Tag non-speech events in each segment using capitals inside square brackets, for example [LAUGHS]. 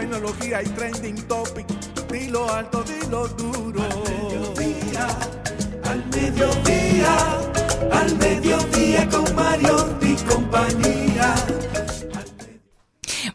tecnología y trending topic. Dilo alto, dilo duro. Al mediodía, al mediodía, al mediodía con Mario y compañía.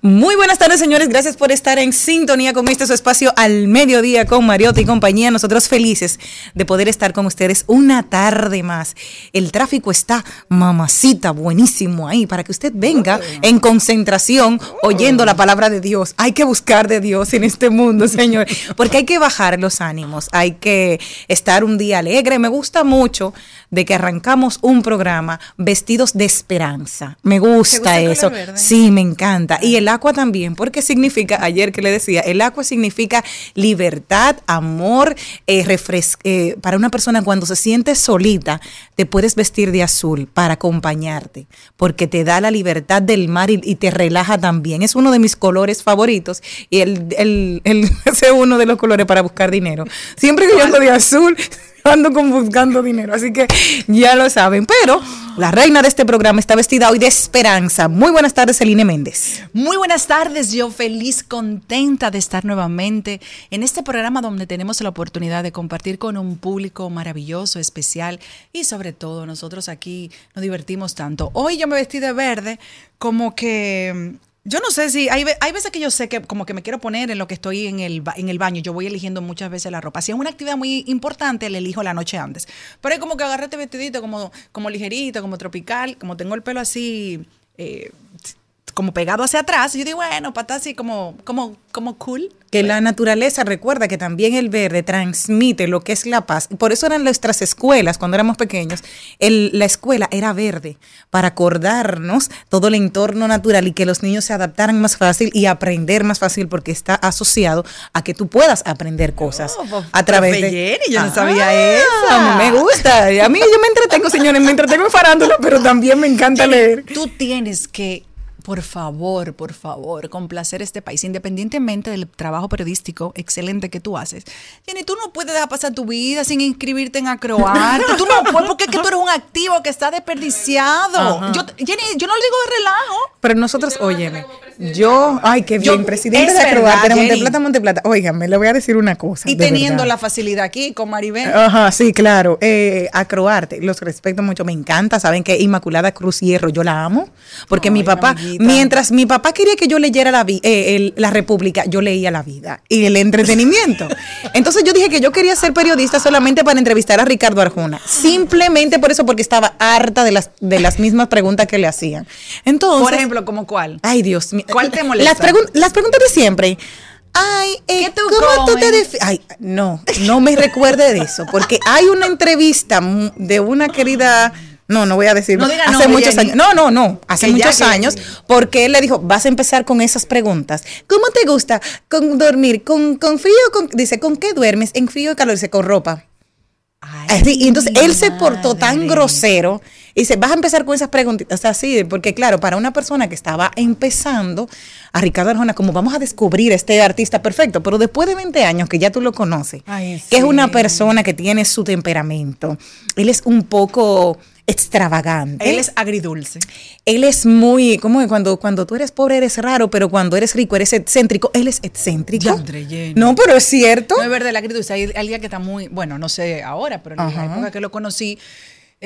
Muy buenas tardes, señores. Gracias por estar en sintonía con este su espacio al mediodía con Mariotti y compañía. Nosotros felices de poder estar con ustedes una tarde más. El tráfico está mamacita, buenísimo ahí para que usted venga en concentración oyendo la palabra de Dios. Hay que buscar de Dios en este mundo, señor, porque hay que bajar los ánimos, hay que estar un día alegre. Me gusta mucho de que arrancamos un programa vestidos de esperanza. Me gusta eso. Sí, me encanta. Y el agua también, porque significa, ayer que le decía, el agua significa libertad, amor, eh, refres- eh, para una persona cuando se siente solita, te puedes vestir de azul para acompañarte, porque te da la libertad del mar y, y te relaja también. Es uno de mis colores favoritos y el, el, [LAUGHS] es uno de los colores para buscar dinero. Siempre que yo ando de azul, ando con buscando dinero, así que ya lo saben. Pero la reina de este programa está vestida hoy de esperanza. Muy buenas tardes, Celine Méndez. Muy buenas tardes, yo feliz, contenta de estar nuevamente en este programa donde tenemos la oportunidad de compartir con un público maravilloso, especial y sobre todo nosotros aquí nos divertimos tanto. Hoy yo me vestí de verde como que... Yo no sé si hay, hay veces que yo sé que como que me quiero poner en lo que estoy en el, en el baño. Yo voy eligiendo muchas veces la ropa. Si es una actividad muy importante, la elijo la noche antes. Pero es como que agarré este vestidito como, como ligerito, como tropical, como tengo el pelo así eh, como pegado hacia atrás. Y yo digo, bueno, para estar así como, como, como cool. Que la naturaleza recuerda que también el verde transmite lo que es la paz. Por eso eran nuestras escuelas, cuando éramos pequeños, el- la escuela era verde, para acordarnos todo el entorno natural y que los niños se adaptaran más fácil y aprender más fácil porque está asociado a que tú puedas aprender cosas Oh, a través de... Jenny, yo no Ah, sabía eso. A mí me gusta. A mí yo me entretengo, señores, me entretengo en farándula, pero también me encanta Jenny, leer. Tú tienes que, por favor, por favor, complacer este país, independientemente del trabajo periodístico excelente que tú haces. Jenny, tú no puedes dejar pasar tu vida sin inscribirte en Acroarte. Tú no puedes, porque es que tú eres un activo que está desperdiciado. Ajá. Yo, Jenny, yo no lo digo de relajo. Pero nosotros, óyeme, yo, ay, qué Yo- bien, presidente es de Acroarte, de. Monteplata, Monteplata. Óigame, le voy a decir una cosa. Y de teniendo verdad. la facilidad aquí con Maribel. Ajá, sí, claro. Eh, Acroarte, los respeto mucho, me encanta. Saben que Inmaculada Cruz Hierro, yo la amo. Porque mi papá, mientras mi papá quería que yo leyera la, eh, el- la República, yo leía la vida y el entretenimiento. Entonces yo dije que yo quería ser periodista solamente para entrevistar a Ricardo Arjona. Simplemente por eso, porque estaba harta de las, de las mismas preguntas que le hacían. Entonces. Por ejemplo, ¿como cuál? Ay, Dios mío. ¿Cuál te molesta? Las, pregun- las preguntas de siempre. Ay, eh, ¿Qué tú ¿cómo tú te Ay, no, no me recuerde de eso, porque hay una entrevista de una querida No, no voy a decir. No diga hace muchos años. No, no, no. Hace ya, muchos años, porque él le dijo, vas a empezar con esas preguntas. ¿Cómo te gusta con dormir? ¿Con, con frío? Con, dice, ¿con qué duermes? ¿En frío o calor? Dice, con ropa. Ay, Así, y entonces él se portó tan grosero y dice, vas a empezar con esas preguntitas así, porque claro, para una persona que estaba empezando, a Ricardo Arjona, como vamos a descubrir este artista perfecto, pero después de 20 años que ya tú lo conoces, Ay, que es una persona que tiene su temperamento, él es un poco extravagante. Él es agridulce. Él es muy, como que cuando, cuando tú eres pobre eres raro, pero cuando eres rico eres excéntrico. Él es excéntrico. No, pero es cierto. No es verdad, el agridulce. Hay alguien que está muy, bueno, no sé ahora, pero en la Ajá. época que lo conocí,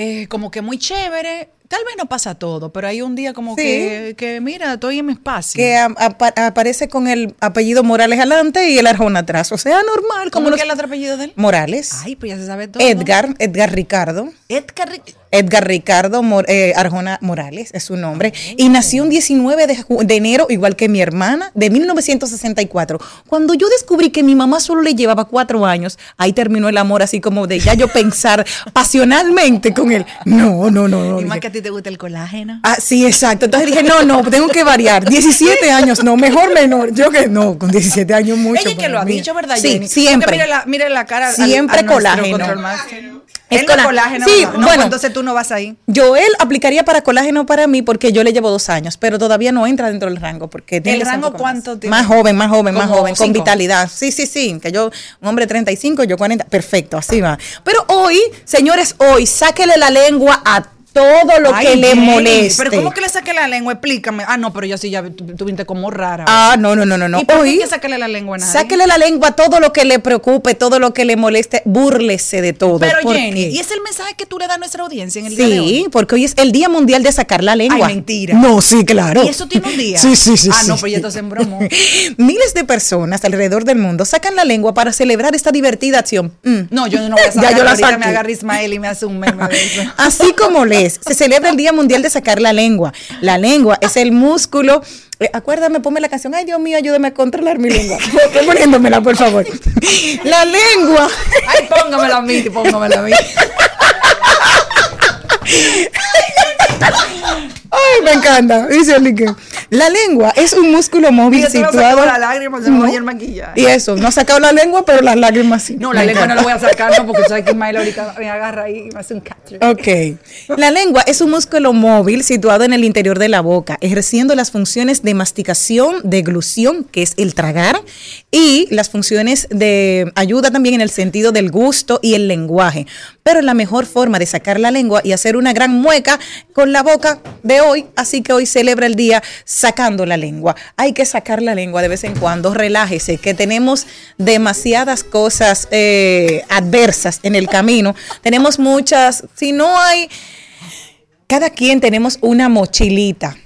eh, como que muy chévere. Tal vez no pasa todo, pero hay un día como Sí. que, que, mira, estoy en mi espacio. que a- apa- aparece con el apellido Morales adelante y el Arjona atrás. O sea, normal. ¿Cómo Como es que los- el otro apellido de él? Morales. Ay, pues ya se sabe todo. Edgar, Edgar Ricardo. Edgar. Edgar Ricardo Mor- eh, Arjona Morales es su nombre. Y Oh. nació un 19 de, de enero, igual que mi hermana, de 1964. Cuando yo descubrí que mi mamá solo le llevaba cuatro años, ahí terminó el amor, así como de ya yo pensar [LAUGHS] pasionalmente con él. No, no, no. no. y más que ti te gusta el colágeno. Ah, sí, exacto. Entonces dije, no, no, tengo que variar. 17 años, no, mejor menor. Yo que no, con 17 años mucho. Ella que para lo ha dicho, ¿verdad, Sí, Jenny? siempre. La, mire la cara. al- Siempre al nuestro colágeno. Es Él no colá- colágeno. Sí, no, no, bueno. entonces tú no vas ahí. Joel aplicaría para colágeno para mí porque yo le llevo dos años, pero todavía no entra dentro del rango. porque tiene ¿El que rango cuánto más. tiene? Más joven, más joven, más joven, con vitalidad. Sí, sí, sí, que yo, un hombre 35, yo 40, perfecto, así va. Pero hoy, señores, hoy, sáquele la lengua a todo lo Ay, que le moleste. Pero ¿cómo que le saqué la lengua? Explícame. Ah, no, pero yo sí ya viniste como rara. Ah, no, no, no, no, no. ¿Y por qué sacarle la lengua a nadie? sáquele la lengua a todo lo que le preocupe, todo lo que le moleste, búrlese de todo. Pero ¿Por Jenny, qué? ¿y es el mensaje que tú le das a nuestra audiencia en el día de hoy? Sí, porque hoy es el Día Mundial de sacar la lengua. Ay, mentira. No, sí, claro. ¿Y eso tiene un día? Sí, sí, sí. Ah, no, sí. pues ya entonces en bromo. [LAUGHS] Miles de personas alrededor del mundo sacan la lengua para celebrar esta divertida acción. Mm. No, yo no voy a [LAUGHS] Ya sacar. yo la saqué. me agarra Ismael y me hace un meme de eso. Así como se celebra el Día Mundial de sacar la lengua. La lengua es el músculo. eh, acuérdame, ponme la canción. Ay, Dios mío, ayúdame a controlar mi lengua. [LAUGHS] Estoy poniéndomela, por favor. [LAUGHS] La lengua. Ay, póngamela a mí, póngamela a mí. Ay, me encanta. Dice el que la lengua es un músculo móvil Mira, situado. la lágrima, se me No. el maquillaje. Y eso, no ha sacado la lengua, pero las lágrimas sí. No, la Me lengua no encanta. la voy a sacar, no, porque sabes que Ismael ahorita me agarra ahí y me hace un catcher. Ok. La lengua es un músculo móvil situado en el interior de la boca, ejerciendo las funciones de masticación, deglución, que es el tragar, y las funciones de ayuda también en el sentido del gusto y el lenguaje. Pero la mejor forma de sacar la lengua y hacer una gran mueca con la boca de hoy, así que hoy celebra el día sacando la lengua. Hay que sacar la lengua de vez en cuando, relájese, que tenemos demasiadas cosas eh, adversas en el camino. Tenemos muchas, si no hay, cada quien tenemos una mochilita.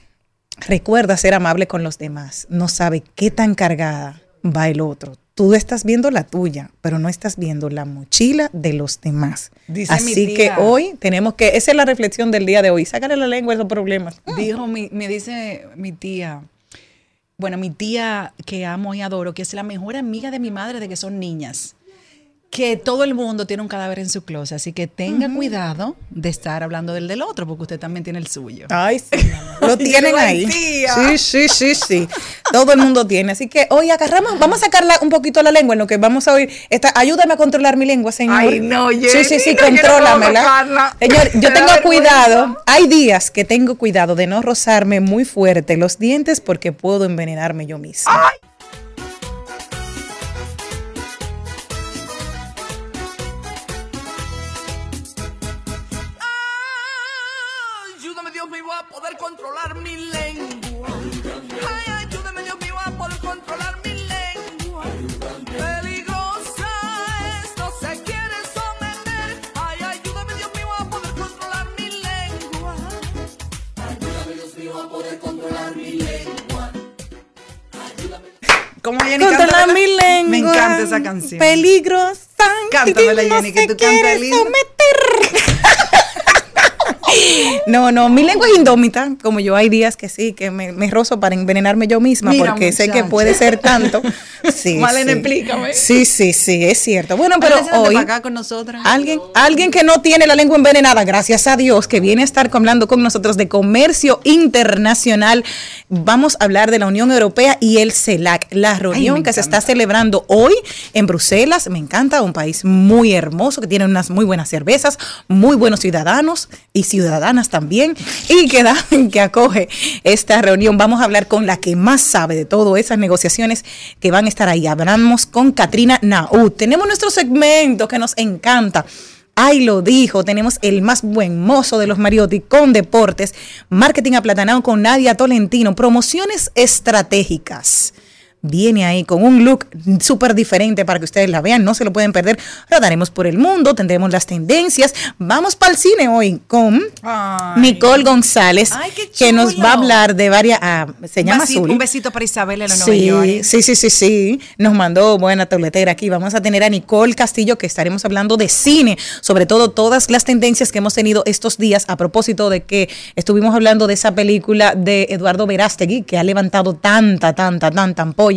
Recuerda ser amable con los demás. No sabe qué tan cargada va el otro. Tú estás viendo la tuya, pero no estás viendo la mochila de los demás. Dice mi Así que hoy tenemos que, esa es la reflexión del día de hoy. Sácale la lengua a esos problemas. Dijo, mi, me dice mi tía, bueno, mi tía que amo y adoro, que es la mejor amiga de mi madre de que son niñas, que todo el mundo tiene un cadáver en su closet, así que tenga cuidado de estar hablando del del otro, porque usted también tiene el suyo. Ay, sí. [LAUGHS] Lo tienen Yo, ahí. Sí, sí, sí, sí. Todo el mundo tiene. Así que hoy agarramos, vamos a sacarla un poquito la lengua en lo que vamos a oír. Esta, ayúdame a controlar mi lengua, señor. Ay, no, Sí, Jenny, sí, sí, no contrólamela. Señor, yo tengo cuidado. Hay días que tengo cuidado de no rozarme muy fuerte los dientes porque puedo envenenarme yo misma. Ayúdame mío a poder controlar mi lengua. Ay, ayúdame Dios mío a poder controlar mi lengua. Peligrosa es, no se quiere someter. Ay, ayúdame Dios mío a poder controlar mi lengua. Como Jenny Controlar mi lengua. Me encanta esa canción. Peligrosa. Cántamela, no Jenny, que se tú cantas lindo. someter. No, no, mi lengua es indómita, como yo hay días que sí, que me, me rozo para envenenarme yo misma, Mira, porque sé que puede ser tanto. [LAUGHS] Sí, [LAUGHS] Malena, sí. explícame. Sí, sí, sí, es cierto. Bueno, pero hoy... acá con nosotras. Alguien, alguien que no tiene la lengua envenenada, gracias a Dios, que viene a estar hablando con nosotros de comercio internacional. Vamos a hablar de la Unión Europea y el CELAC, la reunión que se está celebrando hoy en Bruselas. Me encanta, un país muy hermoso, que tiene unas muy buenas cervezas, muy buenos ciudadanos y ciudadanas también, y que, da, [LAUGHS] que acoge esta reunión. Vamos a hablar con la que más sabe de todo esas negociaciones que van a estar ahí. Hablamos con Katrina Naud. Tenemos nuestro segmento que nos encanta. Ahí lo dijo, tenemos el más buen mozo de los Mariotti con deportes, marketing aplatanado con Nadia Tolentino, promociones estratégicas. Viene ahí con un look súper diferente para que ustedes la vean, no se lo pueden perder. Rodaremos por el mundo, tendremos las tendencias. Vamos para el cine hoy con Ay. Nicole González, Ay, que nos va a hablar de varias... ah, se Un llama Azul. Un besito para Isabel en York. Sí, sí, sí, sí, sí. Nos mandó buena toletera aquí. Vamos a tener a Nicole Castillo, que estaremos hablando de cine, sobre todo todas las tendencias que hemos tenido estos días a propósito de que estuvimos hablando de esa película de Eduardo Verástegui, que ha levantado tanta, tanta, tanta ampolla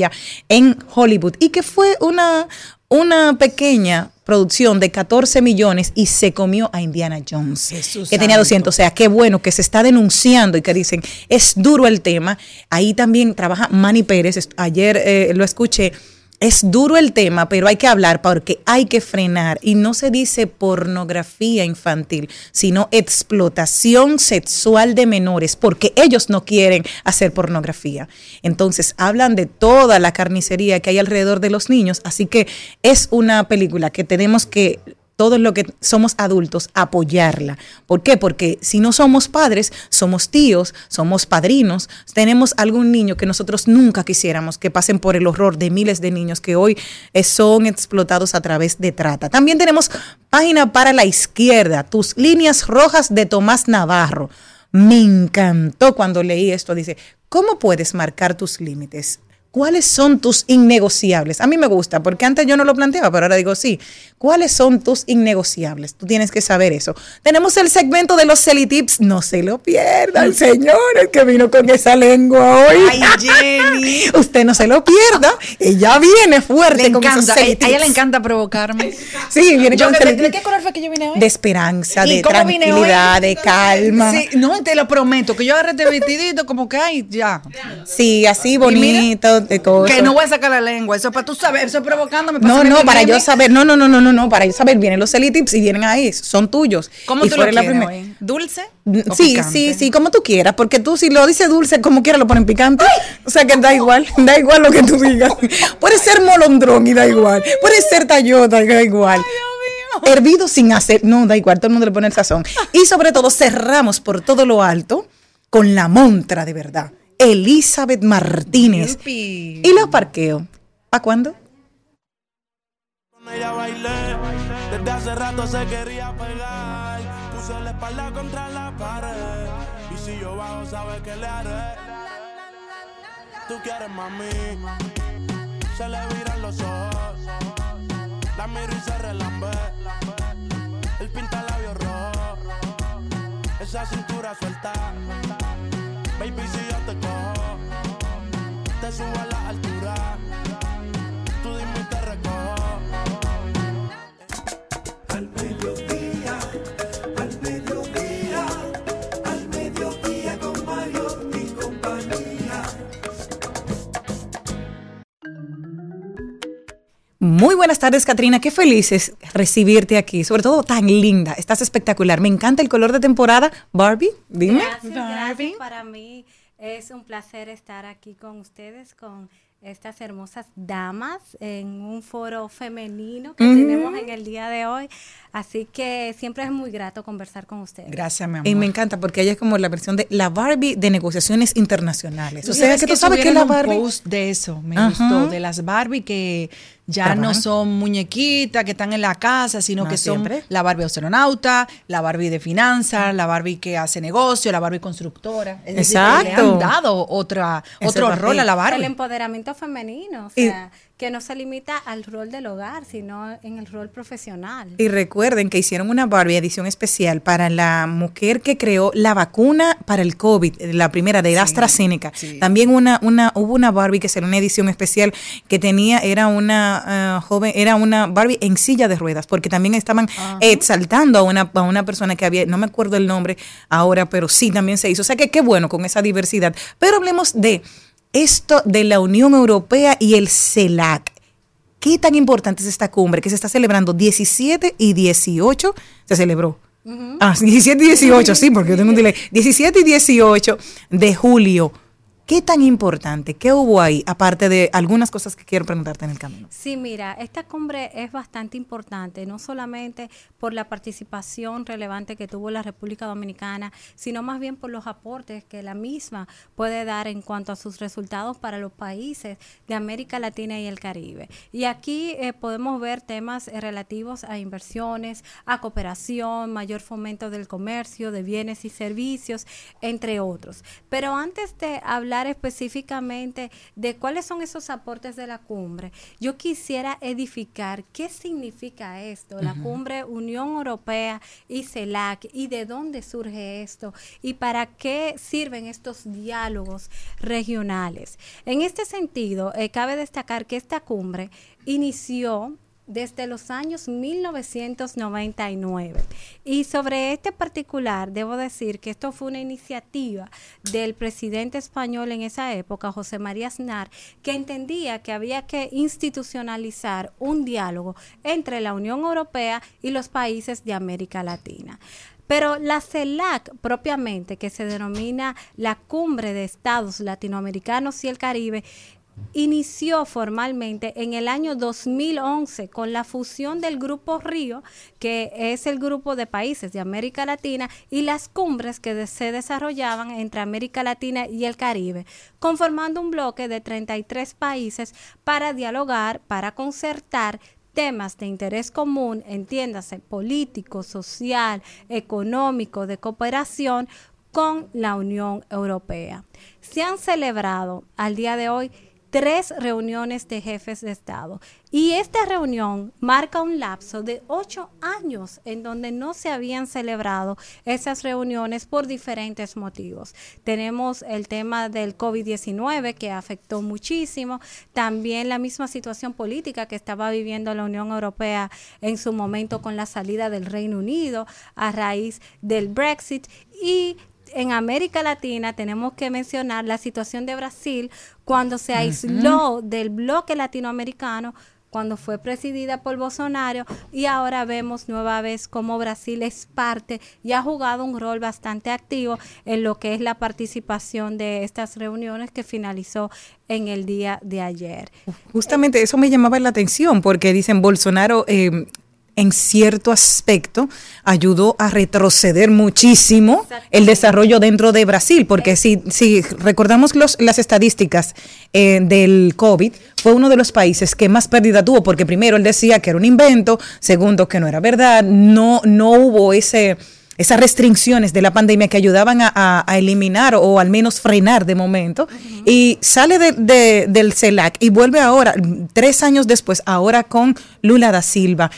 en Hollywood y que fue una, una pequeña producción de 14 millones y se comió a Indiana Jones, Jesús que tenía santo. 200. O sea, qué bueno que se está denunciando y que dicen, es duro el tema. Ahí también trabaja Manny Pérez, ayer eh, lo escuché. Es duro el tema, pero hay que hablar porque hay que frenar. Y no se dice pornografía infantil, sino explotación sexual de menores, porque ellos no quieren hacer pornografía. Entonces, hablan de toda la carnicería que hay alrededor de los niños. Así que es una película que tenemos que todos los que somos adultos, apoyarla. ¿Por qué? Porque si no somos padres, somos tíos, somos padrinos, tenemos algún niño que nosotros nunca quisiéramos que pasen por el horror de miles de niños que hoy son explotados a través de trata. También tenemos página para la izquierda, tus líneas rojas de Tomás Navarro. Me encantó cuando leí esto. Dice, ¿cómo puedes marcar tus límites? ¿Cuáles son tus innegociables? A mí me gusta, porque antes yo no lo planteaba, pero ahora digo sí. ¿Cuáles son tus innegociables? Tú tienes que saber eso. Tenemos el segmento de los Celitips. No se lo pierdan, señores, que vino con esa lengua hoy. Ay, Jenny. [LAUGHS] Usted no se lo pierda. Ella viene fuerte Le con esos encanta. A Celitips. ella le encanta provocarme. Sí, viene Yo con ¿De, de qué color fue que yo vine hoy? De esperanza, ¿Y de tranquilidad, de calma. Sí, no, te lo prometo, que yo agarré este vestidito como que, ay, ya. Sí, así bonito, de cosas. Que no voy a sacar la lengua, eso es para tú saber, eso es provocándome. No, hacerme no, mi para yo saber, no, no, no, no, no, no, para yo saber, vienen los Celitips y vienen ahí, son tuyos. ¿Cómo Y tú lo fuera la quieres primer- hoy? ¿Dulce? o Sí, picante? sí, sí, como tú quieras, porque tú si lo dices dulce, como quieras lo ponen picante. O sea que da igual, da igual lo que tú digas. Puede ser molondrón y da igual. Puede ser tallota y da igual. Hervido sin hacer, no, da igual, todo el mundo le pone el sazón. Y sobre todo cerramos por todo lo alto con la montra de verdad. Elizabeth Martínez. Yupi. Y los parqueos. ¿Para cuándo? Con ella bailé, desde hace rato se quería pegar. Puso la espalda contra la pared. Y si yo bajo, sabes que le haré. Tú quieres mami, se le viran los ojos. La miro y se relambe. El pinta labios rojo. Esa cintura suelta. Te subo a la altura. Tú dime y te recojo. Al mediodía, al mediodía, al mediodía con Mario y compañía. Muy buenas tardes, Katrina. Qué felices recibirte aquí. Sobre todo tan linda. Estás espectacular. Me encanta el color de temporada. Barbie, dime. Gracias, gracias. Barbie. Para mí es un placer estar aquí con ustedes, con estas hermosas damas en un foro femenino que tenemos en el día de hoy. Así que siempre es muy grato conversar con ustedes. Gracias, mi amor. Y me encanta porque ella es como la versión de la Barbie de negociaciones internacionales. O sea, sabes que tú sabes que la un Barbie. post de eso, me Ajá. gustó, de las Barbie que ya no son muñequitas que están en la casa, sino No, que son siempre. la Barbie astronauta, la Barbie de finanzas, la Barbie que hace negocio, la Barbie constructora. Es decir, que le Exacto. han dado otra, Ese otro papel. rol a la El Barbie. empoderamiento femenino, o Y- sea, que no se limita al rol del hogar, sino en el rol profesional. Y recuerden que hicieron una Barbie edición especial para la mujer que creó la vacuna para el COVID, la primera de AstraZeneca. También una, una, hubo una Barbie que será una edición especial que tenía, era una uh, joven, era una Barbie en silla de ruedas, porque también estaban exaltando a una, a una persona que había, no me acuerdo el nombre ahora, pero sí también se hizo. O sea que qué bueno con esa diversidad. Pero hablemos de esto de la Unión Europea y el CELAC. ¿Qué tan importante es esta cumbre que se está celebrando 17 y 18? Se celebró. Ah, [LAUGHS] 17 y 18, sí, porque yo tengo un delay. 17 y 18 de julio. ¿Qué tan importante? ¿Qué hubo ahí? Aparte de algunas cosas que quiero preguntarte en el camino. Sí, mira, esta cumbre es bastante importante, no solamente por la participación relevante que tuvo la República Dominicana, sino más bien por los aportes que la misma puede dar en cuanto a sus resultados para los países de América Latina y el Caribe. Y aquí eh, podemos ver temas eh, relativos a inversiones, a cooperación, mayor fomento del comercio, de bienes y servicios, entre otros. Pero antes de hablar específicamente de cuáles son esos aportes de la cumbre, yo quisiera edificar qué significa esto, la cumbre Unión Europea y CELAC, y de dónde surge esto, y para qué sirven estos diálogos regionales. En este sentido, eh, cabe destacar que esta cumbre inició desde los años 1999. Y sobre este particular, debo decir que esto fue una iniciativa del presidente español en esa época, José María Aznar, que entendía que había que institucionalizar un diálogo entre la Unión Europea y los países de América Latina. Pero la CELAC propiamente, que se denomina la Cumbre de Estados Latinoamericanos y el Caribe, inició formalmente en el año 2011 con la fusión del Grupo Río, que es el grupo de países de América Latina, y las cumbres que se desarrollaban entre América Latina y el Caribe, conformando un bloque de 33 países para dialogar, para concertar temas de interés común, entiéndase, político, social, económico, de cooperación con la Unión Europea. Se han celebrado al día de hoy tres reuniones de jefes de Estado. Y esta reunión marca un lapso de ocho años en donde no se habían celebrado esas reuniones por diferentes motivos. Tenemos el tema del COVID-19 que afectó muchísimo, también la misma situación política que estaba viviendo la Unión Europea en su momento con la salida del Reino Unido a raíz del Brexit y en América Latina tenemos que mencionar la situación de Brasil cuando se aisló del bloque latinoamericano cuando fue presidida por Bolsonaro y ahora vemos nueva vez cómo Brasil es parte y ha jugado un rol bastante activo en lo que es la participación de estas reuniones que finalizó en el día de ayer. Justamente eso me llamaba la atención porque dicen Bolsonaro eh, en cierto aspecto ayudó a retroceder muchísimo el desarrollo dentro de Brasil, porque si, si recordamos los, las estadísticas eh, del COVID, fue uno de los países que más pérdida tuvo, porque primero él decía que era un invento, segundo que no era verdad, no, no hubo ese esas restricciones de la pandemia que ayudaban a, eliminar o al menos frenar de momento, y sale de, del CELAC y vuelve ahora, tres años después, ahora con Lula da Silva.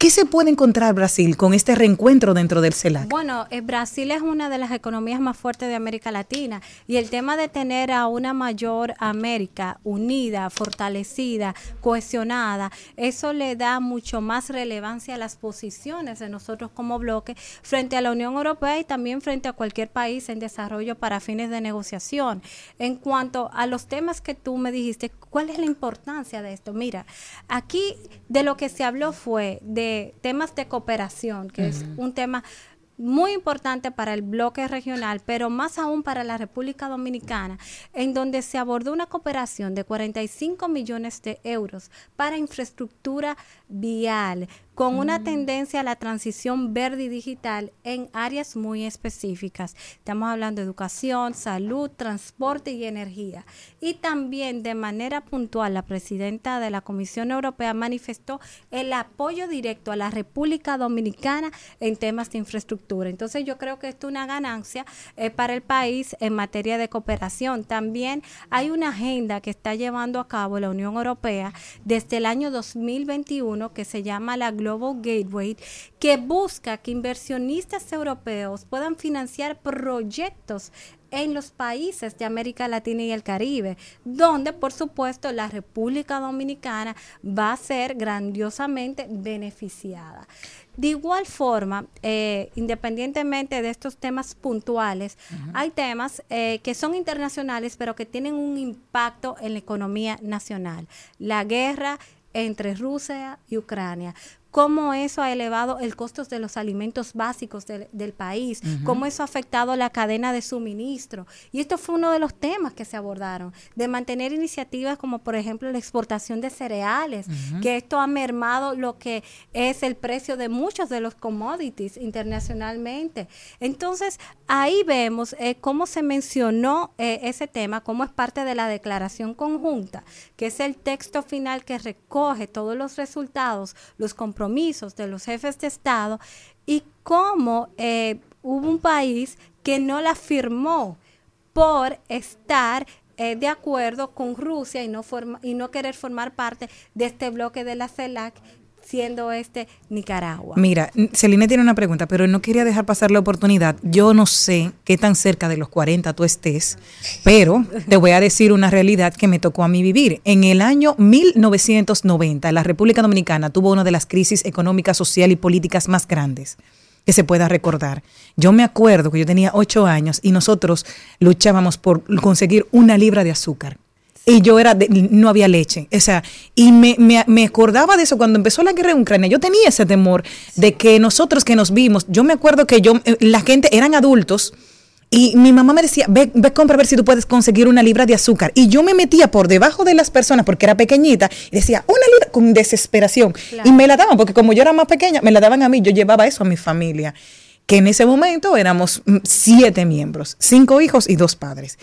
¿Qué se puede encontrar Brasil con este reencuentro dentro del CELAC? Bueno, eh, Brasil es una de las economías más fuertes de América Latina y el tema de tener a una mayor América unida, fortalecida, cohesionada, eso le da mucho más relevancia a las posiciones de nosotros como bloque frente a la Unión Europea y también frente a cualquier país en desarrollo para fines de negociación. En cuanto a los temas que tú me dijiste, ¿cuál es la importancia de esto? Mira, aquí de lo que se habló fue de temas de cooperación, que es un tema muy importante para el bloque regional, pero más aún para la República Dominicana, en donde se abordó una cooperación de 45 millones de euros para infraestructura vial, con una tendencia a la transición verde y digital en áreas muy específicas. Estamos hablando de educación, salud, transporte y energía. Y también de manera puntual, la presidenta de la Comisión Europea manifestó el apoyo directo a la República Dominicana en temas de infraestructura. Entonces yo creo que esto es una ganancia eh, para el país en materia de cooperación. También hay una agenda que está llevando a cabo la Unión Europea desde el año 2021 que se llama la Global Gateway, que busca que inversionistas europeos puedan financiar proyectos en los países de América Latina y el Caribe, donde por supuesto la República Dominicana va a ser grandiosamente beneficiada. De igual forma, eh, independientemente de estos temas puntuales, hay temas eh, que son internacionales, pero que tienen un impacto en la economía nacional. La guerra entre Rusia y Ucrania cómo eso ha elevado el costo de los alimentos básicos del país, cómo eso ha afectado la cadena de suministro. Y esto fue uno de los temas que se abordaron, de mantener iniciativas como por ejemplo la exportación de cereales, que esto ha mermado lo que es el precio de muchos de los commodities internacionalmente. Entonces, ahí vemos eh, cómo se mencionó eh, ese tema, cómo es parte de la declaración conjunta, que es el texto final que recoge todos los resultados, los compromisos, compromisos de los jefes de Estado y cómo eh, hubo un país que no la firmó por estar eh, de acuerdo con Rusia y no, forma, y no querer formar parte de este bloque de la CELAC siendo este Nicaragua. Mira, Celine tiene una pregunta, pero no quería dejar pasar la oportunidad. Yo no sé qué tan cerca de los 40 tú estés, pero te voy a decir una realidad que me tocó a mí vivir. En el año 1990, la República Dominicana tuvo una de las crisis económicas, social y políticas más grandes que se pueda recordar. Yo me acuerdo que yo tenía ocho años y nosotros luchábamos por conseguir una libra de azúcar y yo era, no había leche. O sea, y me, me, acordaba de eso cuando empezó la guerra en Ucrania. Yo tenía ese temor de que nosotros que nos vimos, yo me acuerdo que yo, eh, la gente eran adultos. Y mi mamá me decía, ve, ve, compra a ver si tú puedes conseguir una libra de azúcar. Y yo me metía por debajo de las personas porque era pequeñita y decía, una libra con desesperación. Y me la daban, porque como yo era más pequeña, me la daban a mí. Yo llevaba eso a mi familia, que en ese momento éramos mm, siete miembros, cinco hijos y dos padres.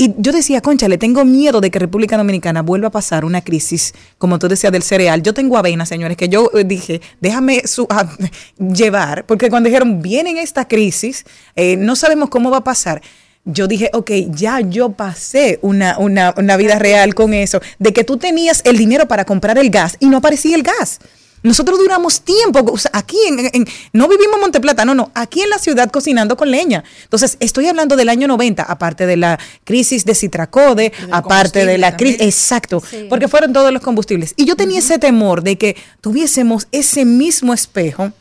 Y yo decía, concha, le tengo miedo de que República Dominicana vuelva a pasar una crisis, como tú decías, del cereal. Yo tengo avena, señores, que yo eh, dije, déjame su, ah, [LAUGHS] llevar, porque cuando dijeron, viene esta crisis, eh, no sabemos cómo va a pasar. Yo dije, ok, ya yo pasé una, una, una vida real con eso, de que tú tenías el dinero para comprar el gas y no aparecía el gas. Nosotros duramos tiempo, aquí en, no vivimos en Monteplata, no, no, aquí en la ciudad cocinando con leña. Entonces, estoy hablando del año 90, aparte de la crisis de Citracode, aparte de la crisis, exacto, porque fueron todos los combustibles. Y yo tenía ese temor de que tuviésemos ese mismo espejo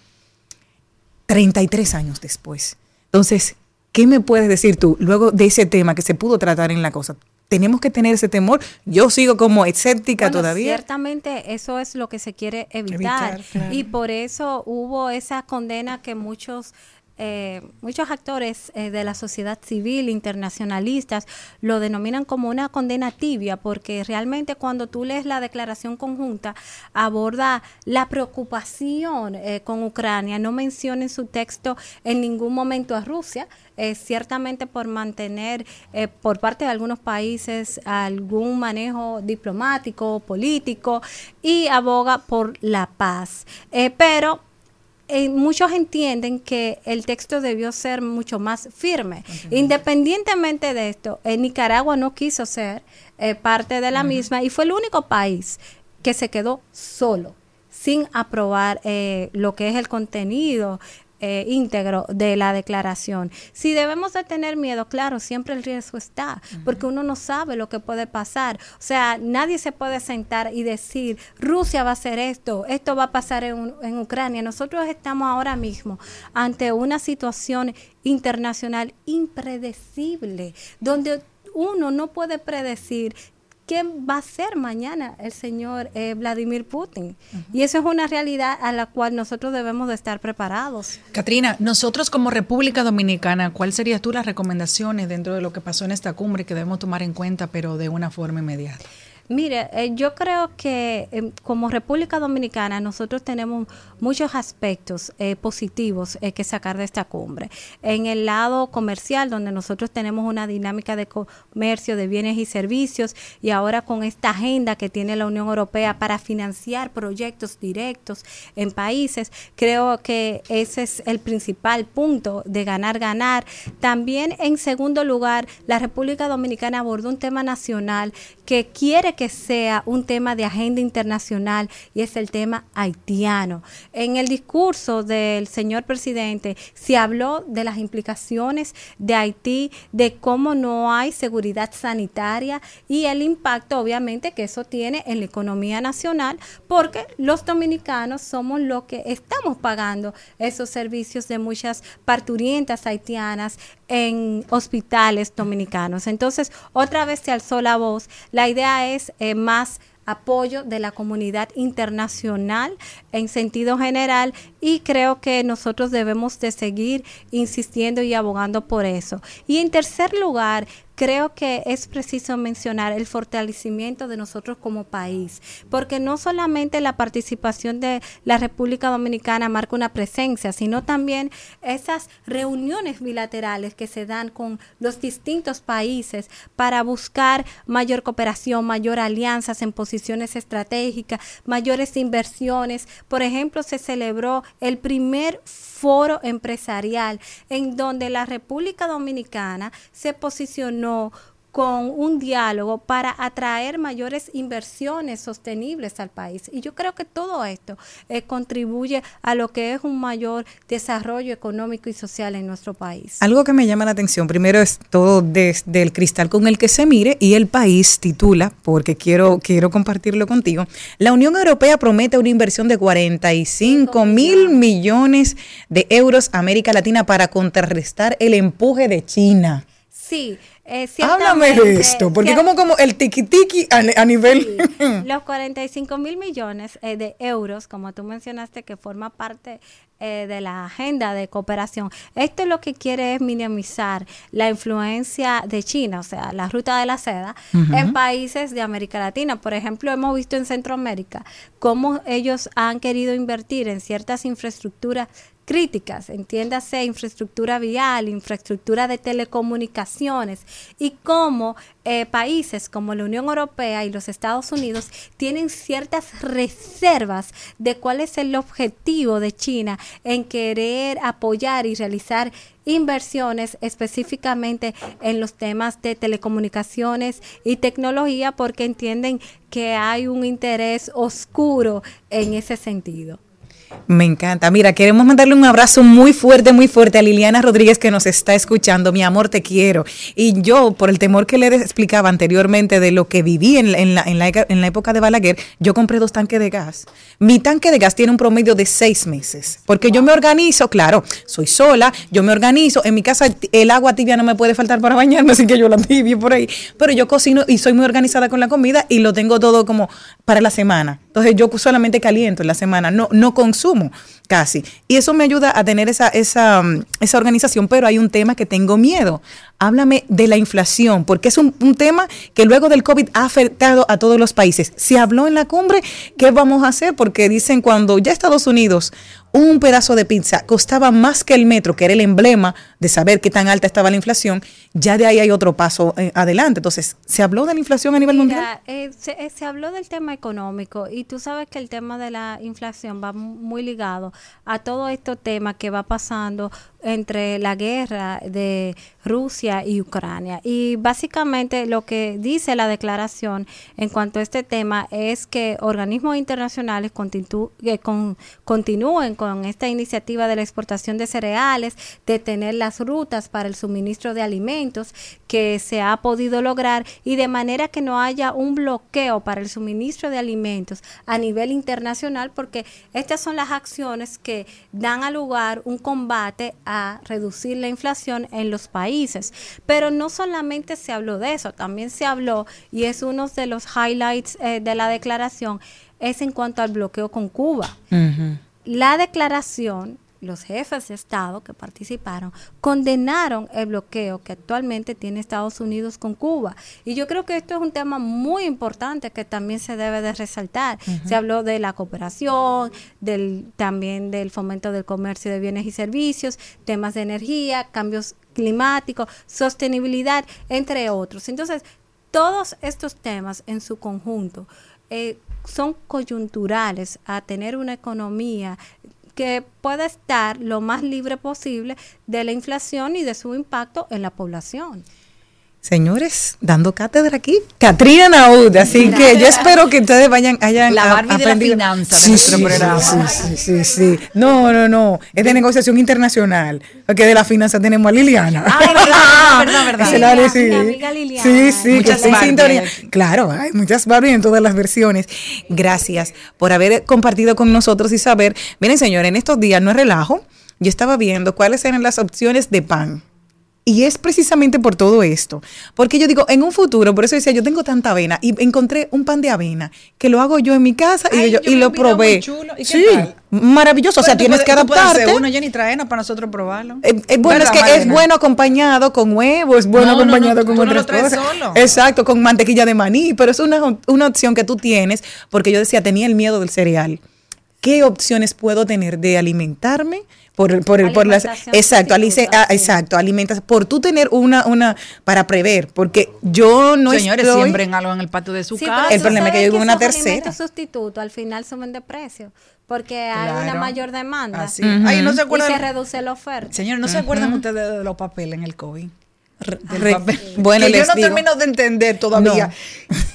33 años después. Entonces, ¿qué me puedes decir tú luego de ese tema que se pudo tratar en la cosa? Tenemos que tener ese temor. Yo sigo como escéptica todavía. Ciertamente eso es lo que se quiere evitar. Y por eso hubo esa condena que muchos eh, muchos actores eh, de la sociedad civil internacionalistas lo denominan como una condena tibia, porque realmente cuando tú lees la declaración conjunta aborda la preocupación eh, con Ucrania, no menciona en su texto en ningún momento a Rusia, ciertamente por mantener por parte de algunos países algún manejo diplomático, político y aboga por la paz. pero eh, muchos entienden que el texto debió ser mucho más firme. Independientemente de esto, en Nicaragua no quiso ser eh, parte de la misma y fue el único país que se quedó solo sin aprobar eh, lo que es el contenido eh, íntegro de la declaración. Si debemos de tener miedo, claro, siempre el riesgo está, porque uno no sabe lo que puede pasar. O sea, nadie se puede sentar y decir, Rusia va a hacer esto, esto va a pasar en, en Ucrania. Nosotros estamos ahora mismo ante una situación internacional impredecible, donde uno no puede predecir qué va a ser mañana el señor eh, Vladimir Putin. Y eso es una realidad a la cual nosotros debemos de estar preparados. Katrina, nosotros como República Dominicana, ¿cuáles serían tú las recomendaciones dentro de lo que pasó en esta cumbre que debemos tomar en cuenta, pero de una forma inmediata? Mire, eh, yo creo que em, como República Dominicana nosotros tenemos muchos aspectos eh, positivos eh, que sacar de esta cumbre. En el lado comercial, donde nosotros tenemos una dinámica de comercio de bienes y servicios, y ahora con esta agenda que tiene la Unión Europea para financiar proyectos directos en países, creo que ese es el principal punto de ganar-ganar. También, en segundo lugar, la República Dominicana abordó un tema nacional que quiere que sea un tema de agenda internacional y es el tema haitiano. En el discurso del señor presidente se habló de las implicaciones de Haití, de cómo no hay seguridad sanitaria y el impacto obviamente que eso tiene en la economía nacional porque los dominicanos somos los que estamos pagando esos servicios de muchas parturientas haitianas en hospitales dominicanos. Entonces, otra vez se alzó la voz. La idea es eh, más apoyo de la comunidad internacional en sentido general y creo que nosotros debemos de seguir insistiendo y abogando por eso. Y en tercer lugar, creo que es preciso mencionar el fortalecimiento de nosotros como país, porque no solamente la participación de la República Dominicana marca una presencia, sino también esas reuniones bilaterales que se dan con los distintos países para buscar mayor cooperación, mayor alianzas en posiciones estratégicas, mayores inversiones. Por ejemplo, se celebró el primer foro empresarial en donde la República Dominicana se posicionó con un diálogo para atraer mayores inversiones sostenibles al país. Y yo creo que todo esto eh, contribuye a lo que es un mayor desarrollo económico y social en nuestro país. Algo que me llama la atención, primero es todo desde el cristal con el que se mire y el país titula, porque quiero, quiero compartirlo contigo, la Unión Europea promete una inversión de 45 mil millones de euros a América Latina para contrarrestar el empuje de China. Sí, eh, Háblame de esto, porque como, como el tiki tiki a, nivel... [LAUGHS] los 45 mil millones eh, de euros, como tú mencionaste, que forma parte eh, de la agenda de cooperación, esto lo que quiere es minimizar la influencia de China, o sea, la ruta de la seda, en países de América Latina. Por ejemplo, hemos visto en Centroamérica cómo ellos han querido invertir en ciertas infraestructuras críticas, entiéndase infraestructura vial, infraestructura de telecomunicaciones y cómo eh, países como la Unión Europea y los Estados Unidos tienen ciertas reservas de cuál es el objetivo de China en querer apoyar y realizar inversiones específicamente en los temas de telecomunicaciones y tecnología porque entienden que hay un interés oscuro en ese sentido. Me encanta. Mira, queremos mandarle un abrazo muy fuerte, muy fuerte a Liliana Rodríguez que nos está escuchando. Mi amor, te quiero. Y yo, por el temor que le explicaba anteriormente de lo que viví en, la, época de Balaguer, yo compré dos tanques de gas. Mi tanque de gas tiene un promedio de seis meses. Porque yo me organizo, claro, soy sola, yo me organizo. En mi casa el agua tibia no me puede faltar para bañarme, así que yo la tibio por ahí. Pero yo cocino y soy muy organizada con la comida y lo tengo todo como para la semana. Entonces yo solamente caliento en la semana, no, no consumo casi. Y eso me ayuda a tener esa, esa, mm, esa organización, pero hay un tema que tengo miedo. Háblame de la inflación, porque es un, un, tema que luego del COVID ha afectado a todos los países. Se habló en la cumbre, ¿qué vamos a hacer? Porque dicen cuando ya Estados Unidos un pedazo de pizza costaba más que el metro, que era el emblema de saber qué tan alta estaba la inflación, ya de ahí hay otro paso eh, adelante. Entonces, ¿se habló de la inflación a nivel mundial? Eh, se, eh, se, habló del tema económico y tú sabes que el tema de la inflación va muy ligado a todo este tema que va pasando entre la guerra de Rusia y Ucrania. Y básicamente lo que dice la declaración en cuanto a este tema es que organismos internacionales continúen con esta iniciativa de la exportación de cereales, de tener las rutas para el suministro de alimentos que se ha podido lograr y de manera que no haya un bloqueo para el suministro de alimentos a nivel internacional porque estas son las acciones que dan a lugar un combate a reducir la inflación en los países. Pero no solamente se habló de eso, también se habló, y es uno de los highlights eh, de la declaración, es en cuanto al bloqueo con Cuba. La declaración los jefes de Estado que participaron condenaron el bloqueo que actualmente tiene Estados Unidos con Cuba. Y yo creo que esto es un tema muy importante que también se debe de resaltar. Se habló de la cooperación, del, también del fomento del comercio de bienes y servicios, temas de energía, cambios climáticos, sostenibilidad, entre otros. Entonces, todos estos temas en su conjunto eh, son coyunturales a tener una economía que pueda estar lo más libre posible de la inflación y de su impacto en la población. Señores, dando cátedra aquí, Katrina Naud, así que yo espero que ustedes vayan, hayan La Barbie de la aprendido- finanza de Sí, nuestro sí, programa. Sí, sí, sí, sí. No, no, no, es de negociación internacional, porque de la finanza tenemos a Liliana. Ay, verdad, verdad, [LAUGHS] verdad. La- Mi sí. amiga Liliana. Sí, sí, que Muchas sintonía. aquí. Claro, hay muchas Barbie en todas las versiones. Gracias por haber compartido con nosotros y saber. Miren, señores, en estos días no es relajo. Yo estaba viendo cuáles eran las opciones de pan. Y es precisamente por todo esto. Porque yo digo, en un futuro, por eso decía, yo tengo tanta avena y encontré un pan de avena que lo hago yo en mi casa y, yo- yo y lo probé. chulo. ¿Y qué sí, tal? maravilloso. O sea, tienes puedes- que puedes hacer adaptarte. uno, Jenny, tráenos para nosotros probarlo. Eh, eh, bueno, es ¿Verdad, que es bueno acompañado con huevo, es bueno No, no, acompañado no, con tú no otras lo cosas. solo. Exacto, con mantequilla de maní, pero es una, una opción que tú tienes, porque yo decía, tenía el miedo del cereal. ¿Qué opciones puedo tener de alimentarme? Por, el- por, el, por las, exacto, alice- ah, exacto, alimentas, por tú tener una, una, para prever, porque yo no Señores, estoy, siembren algo en el patio de su Sí, casa. pero El problema es que yo vivo en una tercera. sustitutos al final suben de precio porque hay una Claro. mayor demanda Así. Ay, no se y acuerdan. se reduce la oferta. Señores, ¿no se acuerdan ustedes de los papeles en el COVID? Re- bueno, que yo no digo. termino de entender todavía.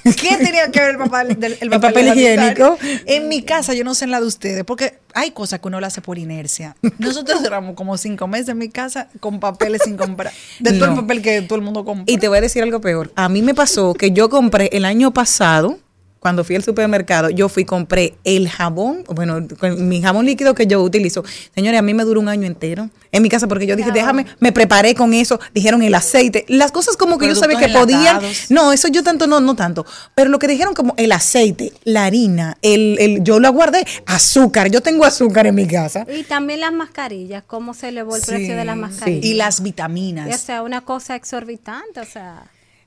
¿Qué tenía que ver el papel, del, el El papel higiénico. En mi casa, yo no sé en la de ustedes, porque hay cosas que uno lo hace por inercia. Nosotros duramos como cinco meses en mi casa con papeles sin comprar. De todo el papel que todo el mundo compra. Y te voy a decir algo peor. A mí me pasó que yo compré el año pasado, cuando fui al supermercado, yo fui y compré el jabón, bueno, mi jabón líquido que yo utilizo. Señores, a mí me duró un año entero en mi casa porque yo dije, déjame, me preparé con eso, dijeron el aceite, las cosas como que yo sabía que podían. No, eso yo tanto no, no tanto. Pero lo que dijeron como el aceite, la harina, el, el, yo lo guardé, azúcar, yo tengo azúcar en mi casa. Y también las mascarillas, cómo se elevó el Sí, precio de las sí. mascarillas. Y las Y, o vitaminas. sea, una cosa exorbitante, o sea,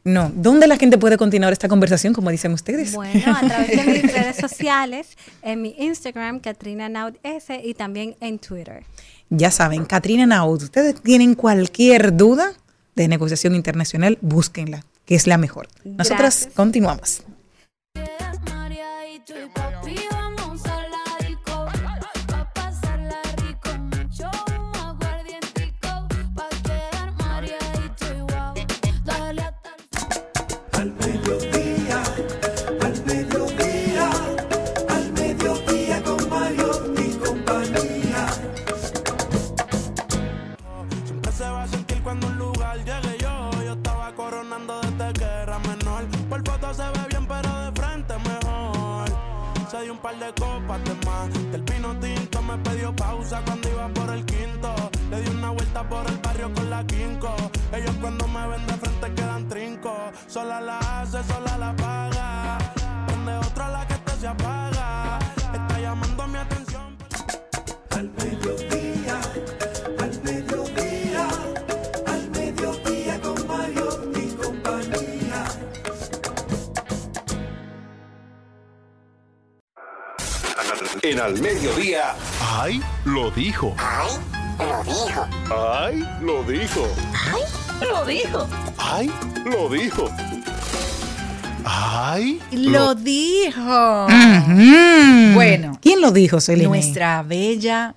No, ¿dónde la gente puede continuar esta conversación, como dicen ustedes? bueno, a través de mis [LAUGHS] redes sociales, en mi Instagram, Katrina Naud S, y también en Twitter. Ya saben, Katrina Naud, ustedes tienen cualquier duda de negociación internacional, búsquenla, que es la mejor. Nosotras Gracias. continuamos. Pausa cuando iba por el quinto. Le di una vuelta por el barrio con la quinco. Ellos cuando me ven de frente quedan trinco. Sola la hace, sola la En al mediodía, ¡Ay! Lo dijo. ¡Ay! Lo dijo. ¡Ay! Lo dijo. ¡Ay! Lo dijo. ¡Ay! Lo dijo. ¡Ay! Lo dijo. Bueno. ¿Quién lo dijo, Celine? Nuestra bella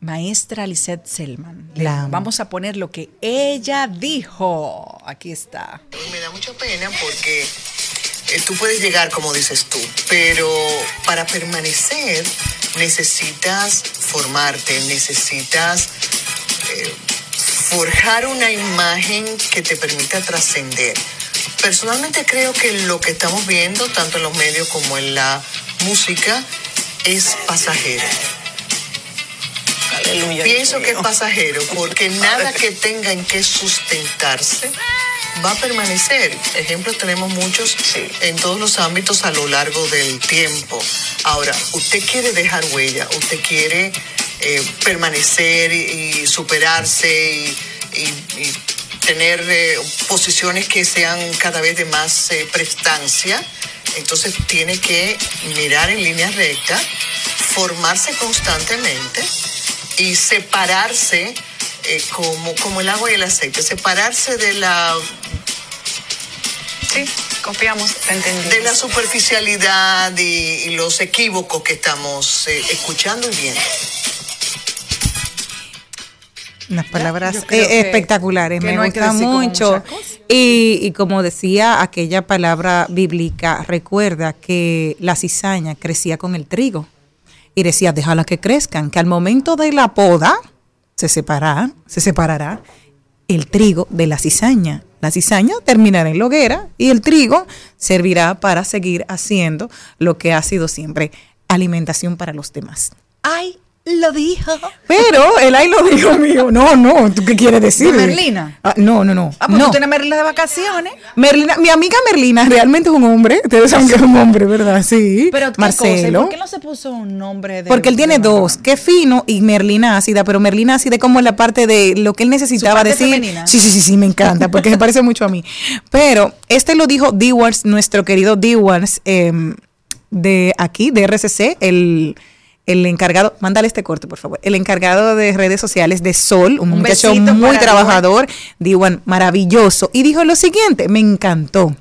maestra Lisette Selman. La vamos a poner lo que ella dijo. Aquí está. Me da mucha pena porque tú puedes llegar como dices tú, pero para permanecer necesitas formarte, necesitas eh, forjar una imagen que te permita trascender. Personalmente creo que lo que estamos viendo, tanto en los medios como en la música, es pasajero. Pienso que es pasajero porque nada que tenga en que sustentarse va a permanecer. Ejemplos tenemos muchos en todos los ámbitos a lo largo del tiempo. Ahora, usted quiere dejar huella, usted quiere eh, permanecer y, y superarse y, y- y tener eh, posiciones que sean cada vez de más eh, prestancia. Entonces tiene que mirar en línea recta, formarse constantemente y separarse eh, como, como el agua y el aceite, separarse de la Sí, confiamos, te entendí. de la superficialidad y, y los equívocos que estamos eh, escuchando y viendo. Unas palabras eh, que- espectaculares, que me no gusta mucho. Y, y como decía aquella palabra bíblica, recuerda que la cizaña crecía con el trigo. Y decía, déjala que crezcan, que al momento de la poda se separará, se separará el trigo de la cizaña. La cizaña terminará en la hoguera y el trigo servirá para seguir haciendo lo que ha sido siempre alimentación para los demás. Ay, lo dijo. Pero el ay lo dijo mío. No, no, ¿tú qué quieres decir? ¿De Merlina? Ah, no, no, no. Ah, pues no. tú tienes Merlina de vacaciones. Merlina, mi amiga Merlina realmente es un hombre. Ustedes saben que es un hombre, ¿verdad? Sí. Pero ¿qué cosa? ¿Y Marcelo. ¿Por qué no se puso un nombre de Porque él tiene dos, que fino y Merlina ácida, pero Merlina ácida es como la parte de lo que él necesitaba parte decir. femenina. Sí, sí, sí, sí, me encanta, porque se parece mucho a mí. Pero este lo dijo D-Wars, nuestro querido D-Wars em, de aquí, de RCC, el, el encargado, mándale este corte, por favor, el encargado de redes sociales de Sol, un, Un muchacho muy trabajador, D-Wan, maravilloso, y dijo lo siguiente, me encantó.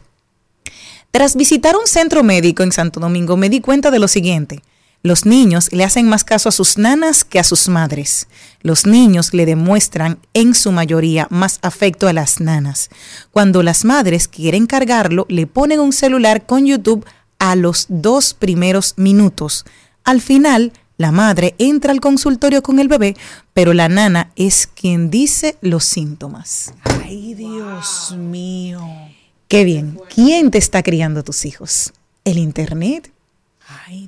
Tras visitar un centro médico en Santo Domingo, me di cuenta de lo siguiente. Los niños le hacen más caso a sus nanas que a sus madres. Los niños le demuestran en su mayoría más afecto a las nanas. Cuando las madres quieren cargarlo, le ponen un celular con YouTube a los dos primeros minutos. Al final, la madre entra al consultorio con el bebé, pero la nana es quien dice los síntomas. Ay, Dios mío. Qué bien. ¿Quién te está criando tus hijos? ¿El internet?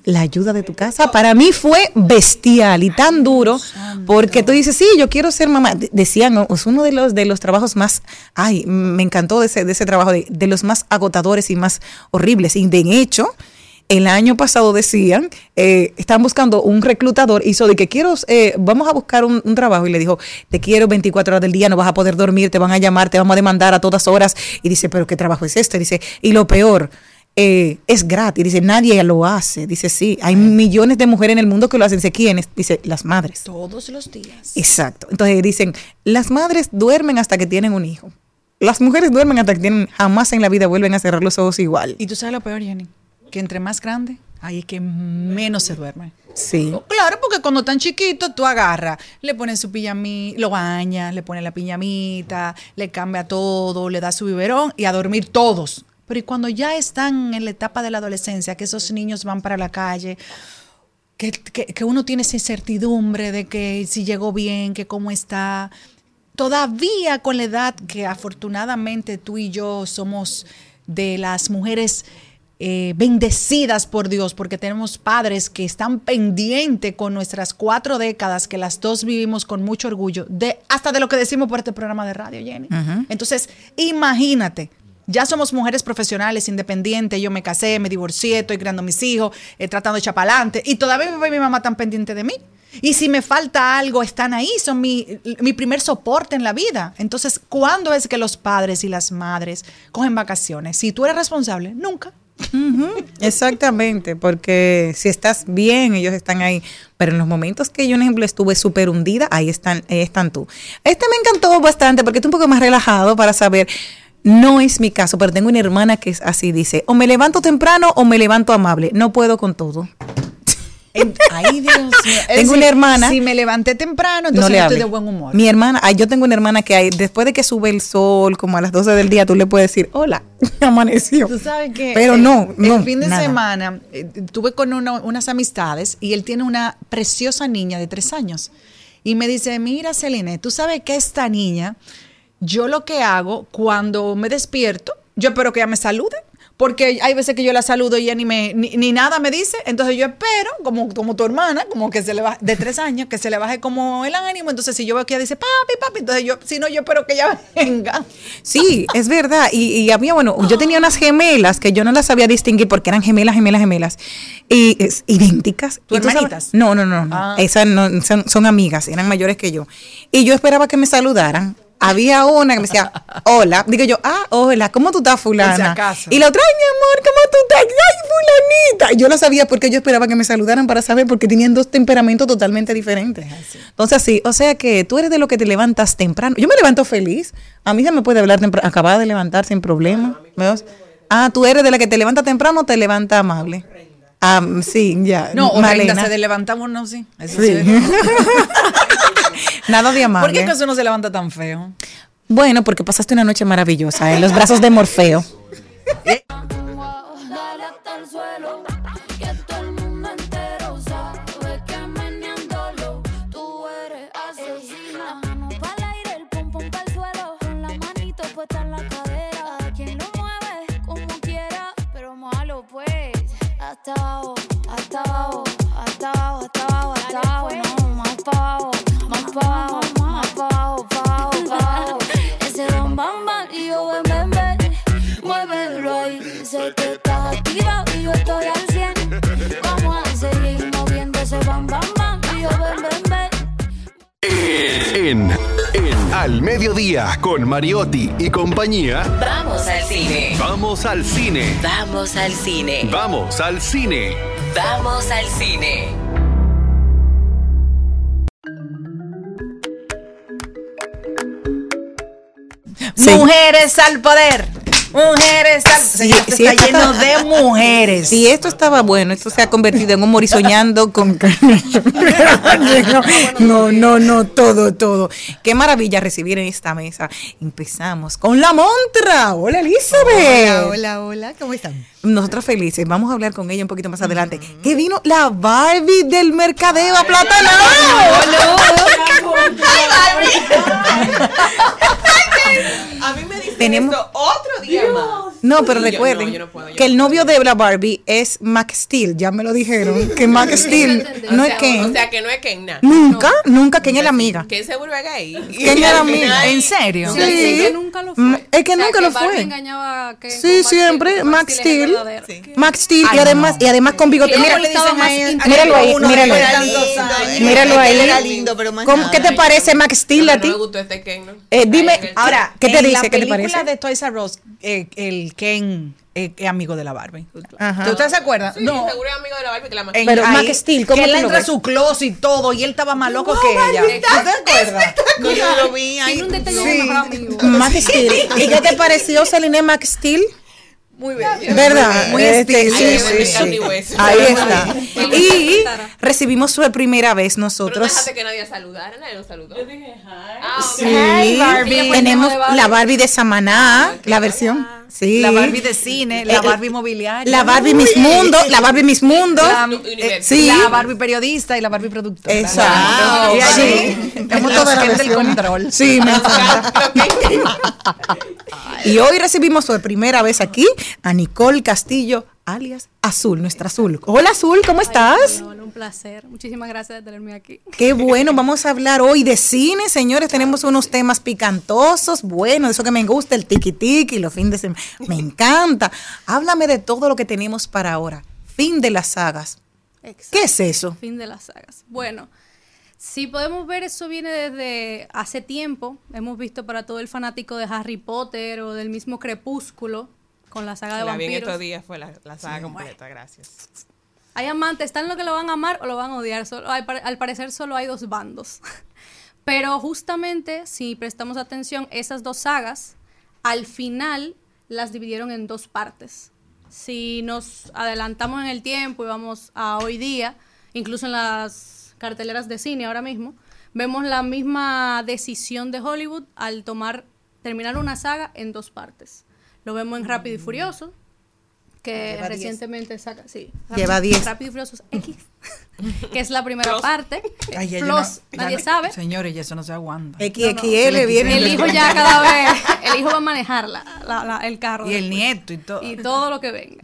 La ayuda de tu casa. Para mí fue bestial y tan duro porque tú dices, sí, yo quiero ser mamá. De- Decían, es uno de los, de los trabajos más, ay, me encantó de ese, de ese trabajo, de, de los más agotadores y más horribles. Y de hecho, el año pasado decían, eh, estaban buscando un reclutador, hizo de que quiero, eh, vamos a buscar un, un trabajo y le dijo, te quiero 24 horas del día, no vas a poder dormir, te van a llamar, te vamos a demandar a todas horas. Y dice, pero ¿qué trabajo es este? Dice, y lo peor, eh, es gratis. Dice, nadie lo hace. Dice, sí, hay millones de mujeres en el mundo que lo hacen. Dice, ¿quiénes? Dice, las madres. Todos los días. Exacto. Entonces dicen, las madres duermen hasta que tienen un hijo. Las mujeres duermen hasta que tienen, jamás en la vida vuelven a cerrar los ojos igual. Y tú sabes lo peor, Jenny, que entre más grande, ahí es que menos se duerme. Sí. Claro, porque cuando están chiquitos, tú agarras, le pones su pijamita, lo bañas, le pones la piñamita, le cambia todo, le das su biberón y a dormir todos. Pero y cuando ya están en la etapa de la adolescencia, que esos niños van para la calle, que, que- que uno tiene esa incertidumbre de que si llegó bien, que cómo está. Todavía con la edad que afortunadamente tú y yo somos de las mujeres eh, bendecidas por Dios, porque tenemos padres que están pendientes con nuestras cuatro décadas, que las dos vivimos con mucho orgullo, de, hasta de lo que decimos por este programa de radio, Jenny. Entonces, imagínate, ya somos mujeres profesionales, independientes, yo me casé, me divorcié, estoy criando mis hijos, eh, tratando de echar para adelante, y todavía mi papá y mi mamá están pendientes de mí. Y si me falta algo, están ahí, son mi, mi primer soporte en la vida. Entonces, ¿cuándo es que los padres y las madres cogen vacaciones? Si tú eres responsable, nunca. Exactamente, porque si estás bien, ellos están ahí. Pero en los momentos que yo, por ejemplo, estuve súper hundida, ahí están, ahí están tú. Este me encantó bastante porque está un poco más relajado para saber. No es mi caso, pero tengo una hermana que es así, dice, o me levanto temprano o me levanto amable. No puedo con todo. Ay, Dios mío. [LAUGHS] Tengo una hermana- Si me levanté temprano, no entonces le no estoy hable. de buen humor. Mi hermana, ay, yo tengo una hermana que hay, después de que sube el sol, como a las 12 del día, tú le puedes decir, hola, [LAUGHS] amaneció. Tú sabes que Pero el- no, no, el fin de nada. semana eh, tuve con una- unas amistades y él tiene una preciosa niña de tres años. Y me dice, mira, Celine, tú sabes que esta niña, yo lo que hago cuando me despierto, yo espero que ella me salude. Porque hay veces que yo la saludo y ella ni, me, ni, ni nada me dice. Entonces yo espero, como, como tu hermana, como que se le baje, de tres años, que se le baje como el ánimo. Entonces si yo veo que ella dice, papi, papi, entonces yo, si no, yo espero que ella [LAUGHS] venga. Sí, es verdad. Y, y había, bueno, yo tenía unas gemelas que yo no las sabía distinguir porque eran gemelas, gemelas, gemelas. Y es, idénticas. ¿Tu Y tú sabes- hermanitas? No, no, no. no. Ah. Esas no, son, son amigas, eran mayores que yo. Y yo esperaba que me saludaran. Había una que me decía, hola. Digo yo, ah, hola, ¿cómo tú estás, fulana? Y la otra, ay, mi amor, ¿cómo tú estás? Ay, fulanita. Y yo lo sabía porque yo esperaba que me saludaran para saber, porque tenían dos temperamentos totalmente diferentes. Entonces, sí, o sea que tú eres de lo que te levantas temprano. Yo me levanto feliz. A mí se me puede hablar temprano, acabada de levantar sin problema. Ah, tú eres de la que te levanta temprano o te levanta amable. Ah, sí, ya. No, o se de levantamos, no, sí. Eso Sí. sí. [LAUGHS] Nada de amable. ¿Por qué acaso uno se levanta tan feo? Bueno, porque pasaste una noche maravillosa en los brazos de Morfeo. Dale [LAUGHS] Al Mediodía con Mariotti y compañía. Vamos al cine. Vamos al cine. Vamos al cine. Vamos al cine. Vamos al cine. Sí. Mujeres al poder. Mujeres Señor, está esto lleno está- de mujeres. Si esto estaba bueno, esto se ha convertido en humor y soñando con... no, no, no, todo, todo. Qué maravilla recibir en esta mesa. Empezamos con la montra. Hola, Elizabeth. Hola, hola, hola, ¿cómo están? Nosotros felices. Vamos a hablar con ella un poquito más adelante. Que vino la Barbie del mercadeo aplatanado. A mí me Tenemos- esto otro día más. No, pero yo, recuerden no, yo no puedo, yo que no el novio de la Barbie es Max Steel. Ya me lo dijeron. Que Max Steel no o es Ken. O sea, que no es Ken nada. Nunca, nunca Ken es la amiga. Ken se vuelve gay. Ken era amiga. ¿En serio? Sí. Sí, que nunca lo Mm, fue. Es que O sea, nunca lo fue. engañaba a Ken Sí, Max siempre. Steel, Max es Steel. Max Steel Ay, y además, no. y además con bigote. ¿Qué Mira, míralo ahí, Uno míralo era ahí. lindo, Míralo ahí. Era lindo, pero más ¿Cómo- nada. ¿Qué te parece Max Steel a No ti? me gustó este Ken, ¿no? Eh, dime, Ahora, ¿qué te dice? la ¿Qué te película de Toys R Us, eh, el Ken eh, es amigo de la Barbie. Ajá. ¿Ustedes se acuerdan? Sí, no. seguro es amigo de la Barbie que la más. En- Pero Max Steel, ¿cómo que él entra a su closet y todo, y él estaba más loco que ella. ¿Tú te acuerdas? No, yo lo vi ahí. Tiene un detalle Sí. de mejor amigo. Max Steel. [LAUGHS] ¿Y qué te pareció, Celine Max Steel? Muy bello. ¿Verdad? Muy Este, sí, Ahí sí, sí. Ahí está. [LAUGHS] Y recibimos por primera vez Pero no nosotros. dejaste que nadie saludara, nadie nos saludó. Yo dije, Ah, ok. Sí, Hi, Barbie. tenemos la Barbie de Samaná, la versión. Sí. La Barbie de cine, la Eh, Barbie mobiliaria. La Barbie Miss Mundo, la Barbie Miss Mundo. La, eh, Sí. la Barbie periodista y la Barbie productora. Exacto. Y allí Sí. tenemos toda la del control. Sí, me encanta. Y hoy recibimos por primera vez aquí a Nicole Castillo, alias Azul, nuestra Azul. Hola Azul, ¿cómo estás? Bueno, un placer. Muchísimas gracias de tenerme aquí. Qué [LAUGHS] bueno, vamos a hablar hoy de cine, señores. Tenemos unos temas picantosos, bueno, eso que me gusta, el tiki tiki, los fines de semana. Me encanta. Háblame de todo lo que tenemos para ahora. Fin de las sagas. ¿Qué es eso? Fin de las sagas. Bueno, si podemos ver, eso viene desde hace tiempo. Hemos visto para todo el fanático de Harry Potter o del mismo Crepúsculo con la saga de La vi en vampiros. estos días, fue la, la saga completa, gracias. Hay amantes, están los que lo van a amar o lo van a odiar. Solo, al, al parecer solo hay dos bandos. [LAUGHS] Pero justamente, si prestamos atención, esas dos sagas, al final las dividieron en dos partes. Si nos adelantamos en el tiempo y vamos a hoy día, incluso en las carteleras de cine ahora mismo, vemos la misma decisión de Hollywood al tomar, terminar una saga en dos partes. Lo vemos en Rápido y Furioso, que Lleva diez. recientemente saca, sí. Lleva Rápido- 10. Rápido y Furiosos [LAUGHS] X, que es la primera Plus. parte. Ay, ya Plus, no- nadie ya- sabe. Señores, y eso no se aguanta. XXL viene. El hijo ya cada vez, el hijo va a manejar la- la- la- el carro. Y el nieto y todo. Y todo lo que venga.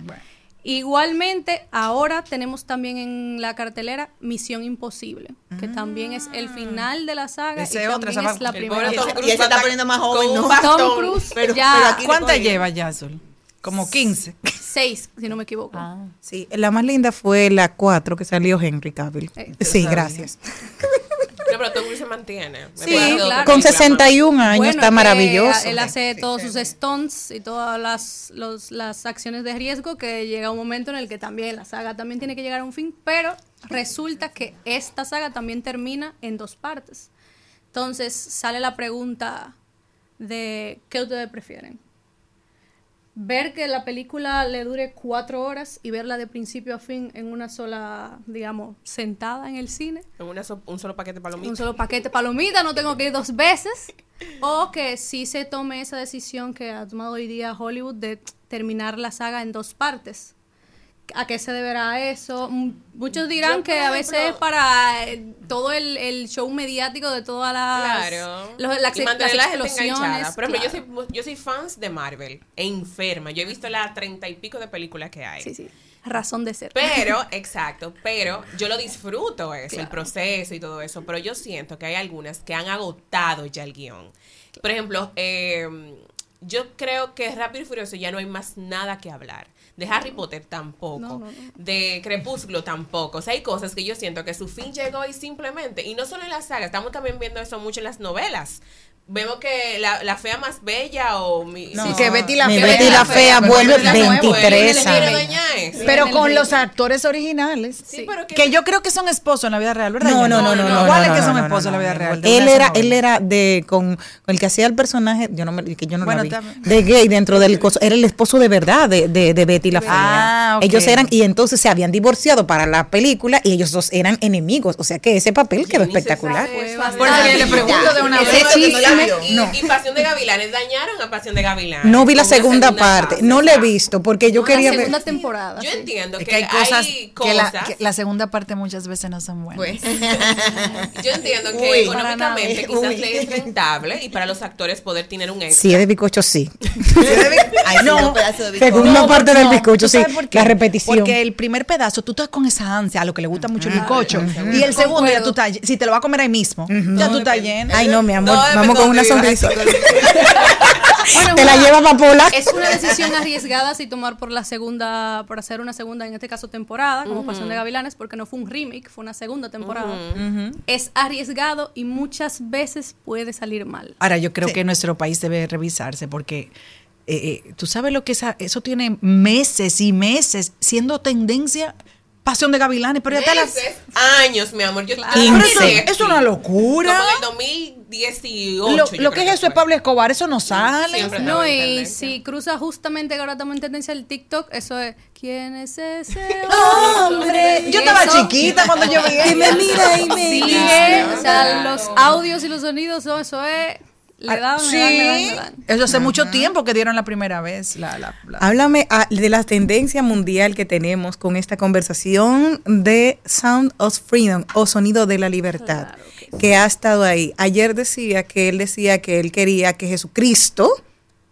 Igualmente, ahora tenemos también en la cartelera Misión Imposible, que también es el final de la saga Esa y es otra, también esa es la primera. Tom. Cruise Y se está poniendo más con joven, ¿no? bastón, Tom Cruise pero- ya- pero aquí le ¿Cuántas cogen. lleva ya, Sol? Como 15. Seis, si no me equivoco. Sí, la más linda fue la 4 que salió Henry Cavill. Eh, Sí, gracias. [LAUGHS] No, pero Tom Cruise se mantiene. Sí, claro. Con película 61 años Bueno, está maravilloso. Él hace todos sus stunts y todas las, los- las acciones de riesgo que llega un momento en el que también la saga también tiene que llegar a un fin, pero resulta que esta saga también termina en dos partes. Entonces sale la pregunta de ¿qué ustedes prefieren? Ver que la película le dure cuatro horas y verla de principio a fin en una sola, digamos, sentada en el cine En una so- un solo paquete de palomitas. un solo paquete de palomitas, no tengo que ir dos veces. [LAUGHS] O que sí se tome esa decisión que ha tomado hoy día Hollywood de terminar la saga en dos partes. ¿A qué se deberá eso? Muchos dirán Yo, que a veces es para eh, todo el, el show mediático de todas las, Claro. los- las, y las explosiones. Por ejemplo, claro. yo soy yo soy fans de Marvel e enferma. Yo he visto las treinta y pico de películas que hay. Sí, sí. Razón de ser. Pero, [LAUGHS] exacto, pero yo lo disfruto eso, el proceso y todo eso, pero yo siento que hay algunas que han agotado ya el guion. Por ejemplo, eh, yo creo que Rápido y Furioso ya no hay más nada que hablar. De Harry Potter tampoco. No, no, no. De Crepúsculo tampoco. O sea, hay cosas que yo siento que su fin llegó y simplemente, y no solo en la saga, estamos también viendo eso mucho en las novelas. Vemos que la, la fea más bella o mi, No. sí, que Betty la Mi fea. Betty la fea Pero vuelve Betty la nueva, 23 le quiere años. eso. Pero con los actores originales. Sí, pero que, Que yo creo que son esposos en la vida real, ¿verdad? No, no, no, no, no. ¿Cuáles no, que no, son no, esposos en la no, vida no, real? no. Él era, él era de con, con el que hacía el personaje, yo no me, que yo no Bueno, la vi, de gay dentro del coso, era el esposo de verdad de, de, de Betty la fea. Ah, ok. Ellos eran y entonces se habían divorciado para la película y ellos dos eran enemigos, o sea que ese papel quedó espectacular. Por eso que le pregunto de una vez. Y, no. y Pasión de Gavilanes dañaron a Pasión de Gavilanes. No vi la segunda parte, fase, no la he visto porque yo la quería ver. segunda temporada. Yo entiendo Es que, que hay cosas, hay que, la, que la segunda parte muchas veces no son buenas. Pues. yo entiendo que Uy. económicamente quizás le es rentable y para los actores poder tener un extra. Sí, es de bizcocho, sí. Ay, No, un pedazo de bizcocho. segunda No, parte del bizcocho, ¿tú sí. La repetición. Porque el primer pedazo tú estás con esa ansia, a lo que le gusta mucho el bizcocho. Y el segundo ya tú estás, si te lo vas a comer ahí mismo, ya tú estás lleno. Ay, no, mi amor, vamos con una sonrisa. [LAUGHS] Bueno, Te la una- lleva para Pola. Es una decisión arriesgada si tomar por la segunda, por hacer una segunda, en este caso temporada, como Pasión de Gavilanes, porque no fue un remake, fue una segunda temporada. Es arriesgado y muchas veces puede salir mal. Ahora, yo creo que nuestro país debe revisarse porque eh, eh, tú sabes lo que esa, eso tiene meses y meses siendo tendencia. Pasión de Gavilanes, pero ya está la. Meses, años, mi amor. Yo, Pero eso, es sí. una locura. Como en el 2018. Lo, que es eso es Pablo Escobar, eso no sale. Siempre No, y si cruza justamente que ahora estamos en tendencia el TikTok, eso es ¿Quién es ese [LAUGHS] Hombre, yo estaba Eso- chiquita cuando yo vi [LAUGHS] Y me mira y me Sigue, o sea, los audios y los sonidos, eso, eso es le dan, sí, le dan, le dan, le dan. eso hace mucho tiempo que dieron la primera vez. La, la, la- Háblame ah, de la tendencia mundial que tenemos con esta conversación de Sound of Freedom o Sonido de la Libertad, Claro que que ha estado ahí. Ayer decía que él decía que él quería que Jesucristo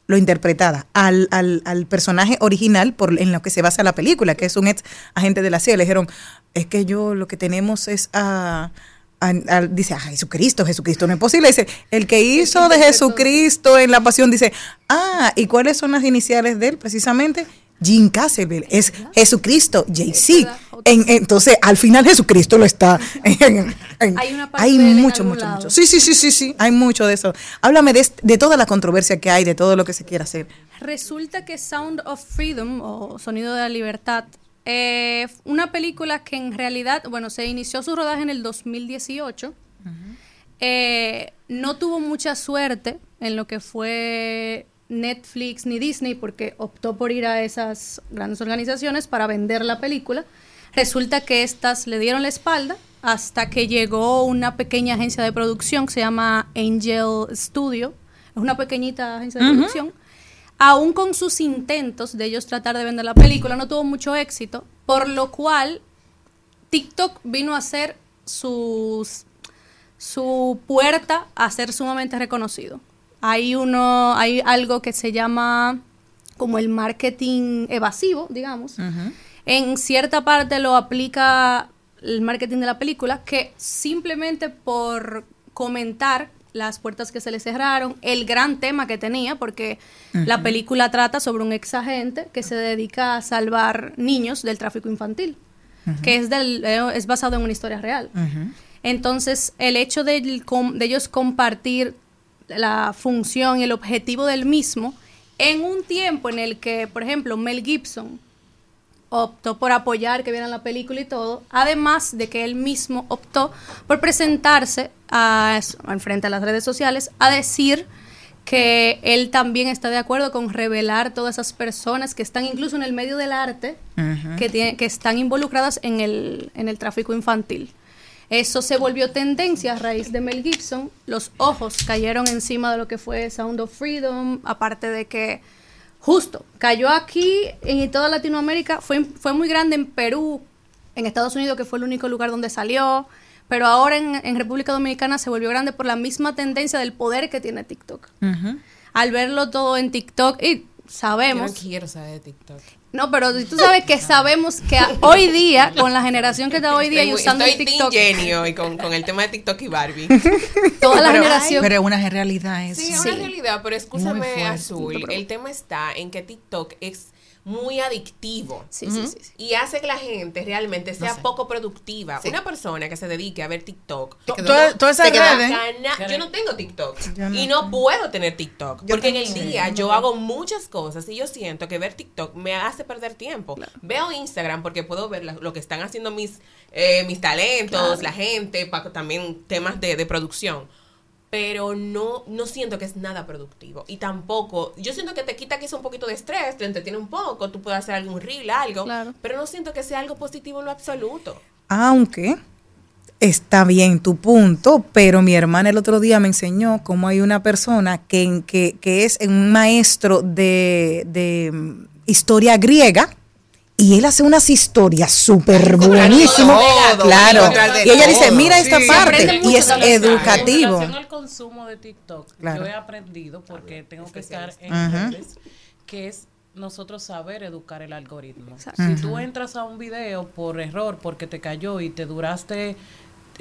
lo interpretara al, al, al personaje original por, en lo que se basa la película, que es un ex agente de la CIA. Le dijeron, es que yo lo que tenemos es a... a- a- dice, a Jesucristo, Jesucristo no es posible. Dice, el que hizo de Jesucristo en la pasión, dice, ah, ¿y cuáles son las iniciales de él? Precisamente, Jim Casselville, es Jesucristo, JC. En- entonces, al final Jesucristo lo está. en- en- Hay una parte hay mucho, mucho, lado. mucho. Sí, sí, sí, sí, sí, hay mucho de eso. Háblame de, de toda la controversia que hay, de todo lo que se quiere hacer. Resulta que Sound of Freedom o Sonido de la Libertad, eh, una película que en realidad, bueno, se inició su rodaje en el 2018. Eh, no tuvo mucha suerte en lo que fue Netflix ni Disney porque optó por ir a esas grandes organizaciones para vender la película. Resulta que estas le dieron la espalda hasta que llegó una pequeña agencia de producción que se llama Angel Studio. Es una pequeñita agencia de producción aún con sus intentos de ellos tratar de vender la película, no tuvo mucho éxito, por lo cual TikTok vino a ser sus, su puerta a ser sumamente reconocido. Hay uno, hay algo que se llama como el marketing evasivo, digamos. En cierta parte lo aplica el marketing de la película, que simplemente por comentar las puertas que se le cerraron, el gran tema que tenía, porque la película trata sobre un ex agente que se dedica a salvar niños del tráfico infantil, que es, del, eh, es basado en una historia real. Entonces, el hecho de ellos compartir la función y el objetivo del mismo en un tiempo en el que, por ejemplo, Mel Gibson optó por apoyar que vieran la película y todo, además de que él mismo optó por presentarse a, en frente a las redes sociales a decir que él también está de acuerdo con revelar todas esas personas que están incluso en el medio del arte que, tiene- que están involucradas en el, en el tráfico infantil. Eso se volvió tendencia a raíz de Mel Gibson. Los ojos cayeron encima de lo que fue Sound of Freedom, aparte de que justo cayó aquí en toda Latinoamérica, fue, fue muy grande en Perú, en Estados Unidos, que fue el único lugar donde salió, pero ahora en, en República Dominicana se volvió grande por la misma tendencia del poder que tiene TikTok. Al verlo todo en TikTok, y sabemos... Yo no quiero saber de TikTok. No, pero si tú sabes que sabemos que hoy día, con la generación que está hoy día y Estoy usando estoy el TikTok, hoy con, con el tema de TikTok y Barbie. [LAUGHS] toda la Pero- generación... Pero es una realidad eso. Sí, es una realidad, pero escúchame. Azul. El tema está en que TikTok es muy adictivo. Sí, sí, sí, sí. Y hace que la gente realmente sea sé. poco productiva. Una persona que se dedique a ver TikTok. To- toda- gana- Yo no tengo TikTok. No y no puedo tener TikTok. Yo Porque en el día Sí. yo hago muchas cosas y yo siento que ver TikTok me hace perder tiempo. Veo Instagram porque puedo ver la- lo que están haciendo mis, eh, mis talentos, Claro. la gente, pa- también temas de, de producción pero no, no siento que es nada productivo. Y tampoco, yo siento que te quita quizá un poquito de estrés, te entretiene un poco, tú puedes hacer algún reel, algo, pero no siento que sea algo positivo en lo absoluto. Aunque está bien tu punto, pero mi hermana el otro día me enseñó cómo hay una persona que, que, que es un maestro de, de mm, historia griega. Y él hace unas historias súper buenísimas. Claro. Y ella dice, mira esta Sí. parte. Y es educativo. En relación al consumo de TikTok, Claro. yo he aprendido, porque tengo que estar en redes, que es nosotros saber educar el algoritmo. Exacto. Si Ujú. tú entras a un video por error, porque te cayó y te duraste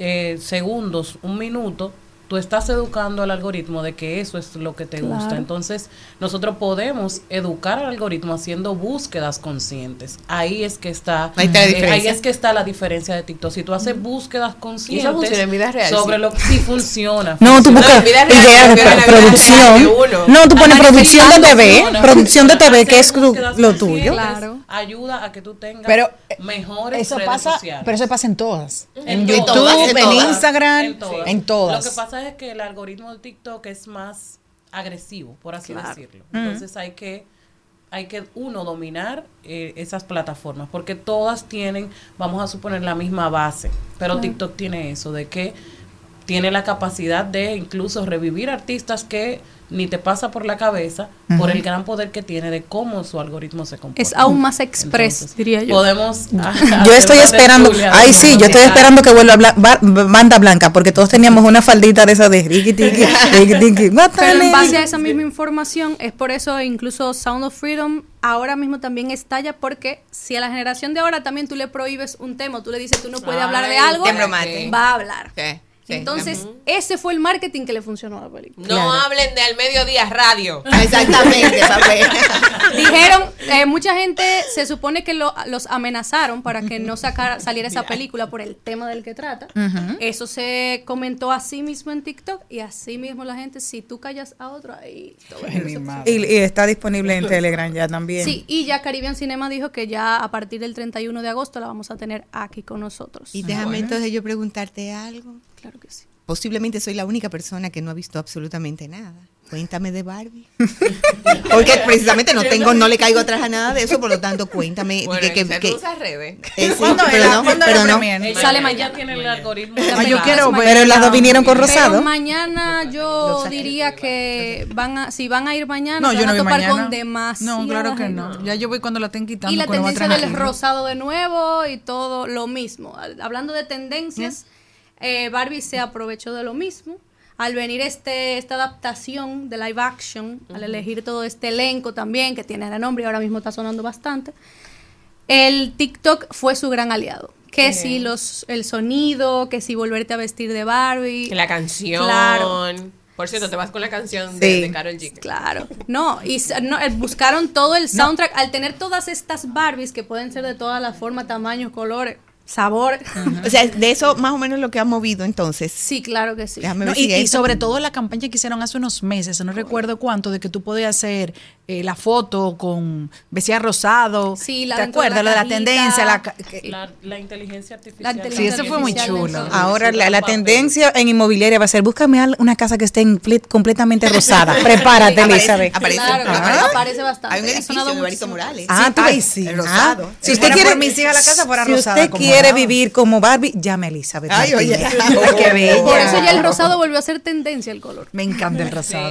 eh, segundos, un minuto, tú estás educando al algoritmo de que eso es lo que te Claro. gusta. Entonces, nosotros podemos educar al algoritmo haciendo búsquedas conscientes. Ahí es que está, Ahí está la eh, diferencia. ahí es que está la diferencia de TikTok. Si tú haces búsquedas conscientes funciona en vida real, sobre sí. lo que sí funciona. No, tú buscas en vida real, ideas de pero en la pro- vida real de producción. No, tú pones producción de TV, funciona. producción de TV, que es lo tuyo. Ayuda a que tú tengas Pero, eh, mejores Eso redes pasa, sociales. pero eso pasa en todas. En, En YouTube, todas, en, en todas. Instagram, En todas. en todas. Lo que pasa es que el algoritmo de TikTok es más agresivo, por así Claro. decirlo. Mm. Entonces hay que hay que uno dominar eh, esas plataformas porque todas tienen, vamos a suponer la misma base, pero Claro. TikTok tiene eso de que tiene la capacidad de incluso revivir artistas que ni te pasa por la cabeza por el gran poder que tiene de cómo su algoritmo se comporta. Es aún más express, Entonces, diría yo. Podemos Yo [LAUGHS] estoy esperando, ay sí, yo estoy esperando que vuelva Bla- Ba- Banda Blanca, porque todos teníamos una faldita de esa de riqui tiqui, riqui tiqui, Pero en base a esa misma información, es por eso incluso Sound of Freedom ahora mismo también estalla porque si a la generación de ahora también tú le prohíbes un tema, tú le dices tú no puedes hablar de algo, va a hablar. Sí, sí, Entonces, ese fue el marketing que le funcionó a la película. No hablen de al mediodía radio. [LAUGHS] Exactamente, papel. [LAUGHS] Dijeron, eh, mucha gente se supone que lo- los amenazaron para que no sacara, saliera esa película por el tema del que trata. Eso se comentó así mismo en TikTok y así mismo la gente, si tú callas a otro, ahí... Y, y está disponible en Telegram ya también. Sí, y ya Caribbean Cinema dijo que ya a partir del 31 de agosto la vamos a tener aquí con nosotros. Y déjame entonces yo preguntarte algo. Claro que sí. Posiblemente soy la única persona que no ha visto absolutamente nada. Cuéntame de Barbie. [LAUGHS] Porque precisamente no tengo, no le caigo atrás a nada de eso, por lo tanto, cuéntame. Bueno, que, que- redes. Eh, sí, ¿Cuándo pero era? no, ¿Cuándo pero era no. premier? Sale Ya mañana. tiene el algoritmo. Ah, yo quiero. Pero las dos vinieron con Pero rosado. mañana yo diría que van a, si van a ir mañana, No, se yo van no a topar mañana. con demasiada No, claro que no. Ya yo voy cuando la estén quitando. Y la tendencia del rosado de nuevo y todo lo mismo. Hablando de tendencias, eh, Barbie se aprovechó de lo mismo. Al venir este, esta adaptación de live action, al elegir todo este elenco también, que tiene el nombre y ahora mismo está sonando bastante, el TikTok fue su gran aliado. Que Sí. si los, el sonido, que si volverte a vestir de Barbie. La canción. Claro. Por cierto, te vas con la canción Sí. de, de Karol G. Claro. No, y no, eh, buscaron todo el soundtrack. Al tener todas estas Barbies que pueden ser de todas las formas, tamaños, colores, sabor. [LAUGHS] O sea, de eso más o menos lo que ha movido entonces. Sí, claro que sí. No, y, y sobre todo la campaña que hicieron hace unos meses, no recuerdo cuánto, de que tú podías hacer eh, la foto con vestida rosado. Sí, la ¿Te acuerdas? la Lo de la tendencia. La, La, la inteligencia artificial. Sí, eso fue muy chulo. Ahora la, la tendencia en inmobiliaria va a ser búscame al- una casa que esté en completamente rosada. [LAUGHS] Prepárate, Aparece- Elizabeth. aparece- Claro, que Ah. aparece bastante. Hay un Ha edificio sonado de Barito. Morales. Ah, tú Ay, ves. sí, Ah, rosado. Si Si usted quiere por mis hijas, la casa fuera si rosada, usted como quiere vivir como Barbie, llame a Elizabeth. Ay, oye. [LAUGHS] Qué bella. Por eso ya el rosado volvió a ser tendencia el color. Me encanta el rosado.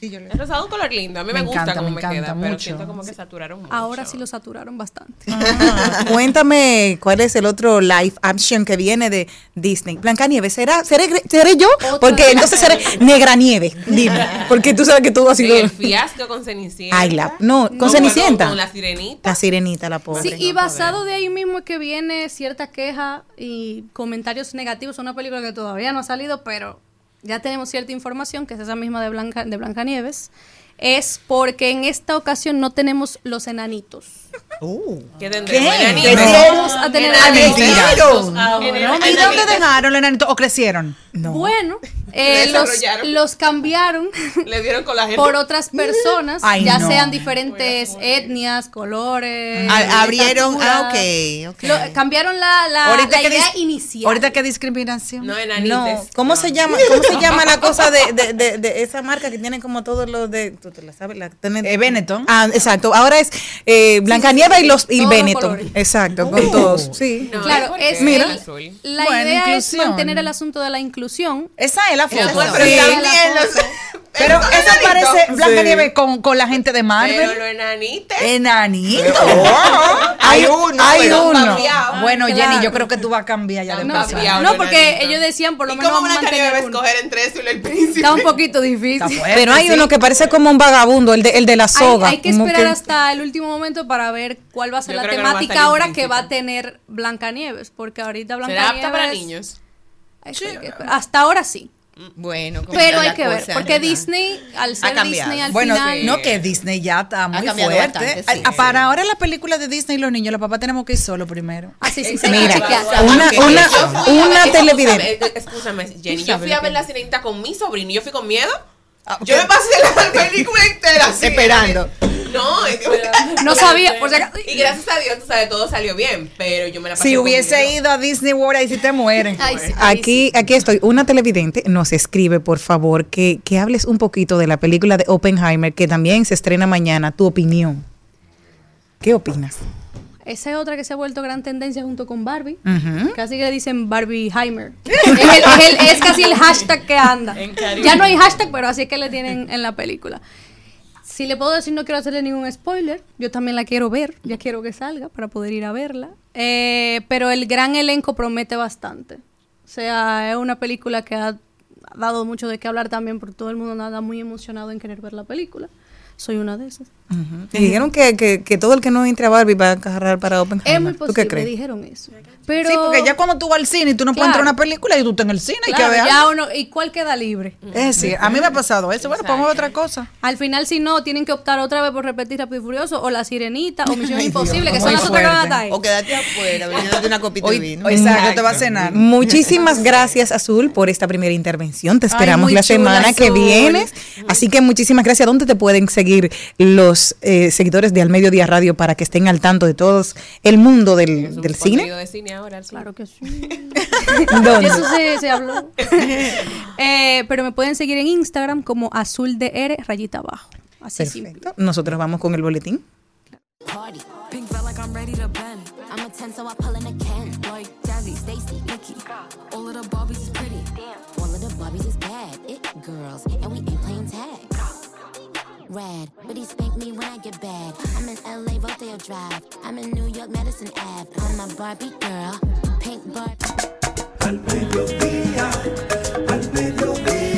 Sí. El rosado es un color lindo. A mí me, Me gusta encanta, cómo me me, encanta queda, pero mucho. siento como que saturaron mucho. Ahora sí lo saturaron bastante. [LAUGHS] Cuéntame cuál es el otro live action que viene de Disney. Blancanieves, ¿será, seré, seré yo? Porque entonces seré Negra Nieve. Dime. Porque tú sabes que todo ha sido. El fiasco con Cenicienta. Ay, la, no, con No, Cenicienta. Con la sirenita. La sirenita, la pobre. Sí, y basado de ahí mismo es que viene cierta queja y comentarios negativos. Es una película que todavía no ha salido, pero ya tenemos cierta información, que es esa misma de Blanca, de Blancanieves. Es porque en esta ocasión no tenemos los enanitos. [LAUGHS] ¿Qué tendremos? ¿Qué? Vamos a tener Enanitos. ¿Y dónde dejaron los enanitos? ¿O crecieron? Bueno, eh, los, los cambiaron [LAUGHS] Le dieron con la gente. por otras personas, Ay, ya no. sean diferentes etnias, colores. A- abrieron, ah, ok, ok. Lo- cambiaron la, la, la que idea dis- inicial. Ahorita qué discriminación. No, enanites. No, ¿cómo se llama? ¿Cómo se llama la cosa de, de, de, de esa marca que tienen como todos los de tú te la sabes? La, tienen- Eh, Benetton. Ah, exacto. Ahora es eh, Blancanieves y los y los Benetton. colores. Exacto, con Oh. todos. Sí. No, Claro, es el. La Bueno, idea inclusión. es mantener el asunto de la inclusión. Esa es la foto. Pero Sí. también La los. Pero [LAUGHS] esos esa enanitos. parece Blancanieves con, con la gente de Marvel. Pero los enanitos. Enanito. Hay uno, Hay uno. Bueno, Claro. Jenny, yo creo que tú vas a cambiar ya de No. No, porque enanito. ellos decían por lo ¿Y menos cómo vamos a Blancanieves va a mantener uno. escoger entre eso y el príncipe? Está un poquito difícil. Fuerte, Pero hay sí. uno que parece como un vagabundo, el de, el de la soga. hay que esperar hasta el último momento para ver cuál va a ser Yo la no temática ahora que va a tener Blancanieves, porque ahorita ¿Será Blancanieves apta para niños? Sí. Hasta ahora sí. Bueno, como Pero hay que ver, porque ¿verdad? Disney, al ser cambiado. Disney al Bueno, final, no que Disney ya está muy fuerte. bastante, sí. A- a- Para ahora la película de Disney los niños, los papás tenemos que ir solo primero. Ah, sí, sí, sí, Mira, una, una, una televidente. escúchame, eh, Escúchame, Jenny. Yo fui a ver la sirenita con mi sobrino y yo fui con miedo. Ah, Yo me pasé la [LAUGHS] película entera así. Esperando. No, es que- No sabía, por si acaso. Y gracias a Dios, tú sabes, todo salió bien. Pero yo me la pasé Si hubiese ido a Disney World, ahí sí te mueren. Ay, sí, ay, Aquí, aquí estoy. Una televidente nos escribe, por favor, que, que hables un poquito de la película de Oppenheimer, que también se estrena mañana. Tu opinión. ¿Qué opinas? Esa es otra que se ha vuelto gran tendencia junto con Barbie. Casi que le dicen Barbieheimer. [LAUGHS] es, el- es el- es casi el hashtag que anda. Ya no hay hashtag, pero así es que le tienen en la película. Si le puedo decir, no quiero hacerle ningún spoiler. Yo también la quiero ver. Ya quiero que salga para poder ir a verla. Eh, pero el gran elenco promete bastante. O sea, es una película que ha dado mucho de qué hablar también porque todo el mundo anda muy emocionado en querer ver la película. Soy una de esas. Me dijeron que, que, que todo el que no entre a Barbie va a agarrar para Oppenheimer. Es muy ¿Tú qué posible, crees? dijeron eso. Pero Sí, porque ya cuando tú vas al cine y tú no puedes entrar a una película y tú estás en el cine y Claro, que veas. ya uno, ¿y cuál queda libre? Es decir, a mí me ha pasado eso. Bueno, podemos ver otra cosa. Al final, si no, tienen que optar otra vez por repetir Rápido y Furioso o La Sirenita o Misión [LAUGHS] Ay, Imposible, que son las otras que van a fuerte. estar ahí. O quédate afuera, [LAUGHS] bebiéndote una copita de Hoy, vino. exacto, te va a cenar. Muchísimas gracias, Azul, por esta primera intervención. Te esperamos la chula, semana que viene. Así que muchísimas gracias. ¿Dónde te pueden seguir? los eh, seguidores de Al Mediodía Radio para que estén al tanto de todos el mundo del, del cine? De cine ahora, sí. Claro que sí. [LAUGHS] ¿Dónde? Eso se, se habló. [LAUGHS] Eh, pero me pueden seguir en Instagram como azul de R rayita abajo. Así simple. Perfecto. Nosotros vamos con el boletín. Party. Pink felt like I'm ready to bend. I'm a 10, so I pull in a Ken. Like Jazzy, Stacy, Nikki. All of the Barbies is pretty. All of the Barbies is bad. It girls, and we ain't playing tag. Rad, but he spank me when I get bad. I'm in LA, Rodeo Drive. I'm in New York, Madison Ave. I'm a Barbie girl. Pink Barbie. Al mediodía, al mediodía,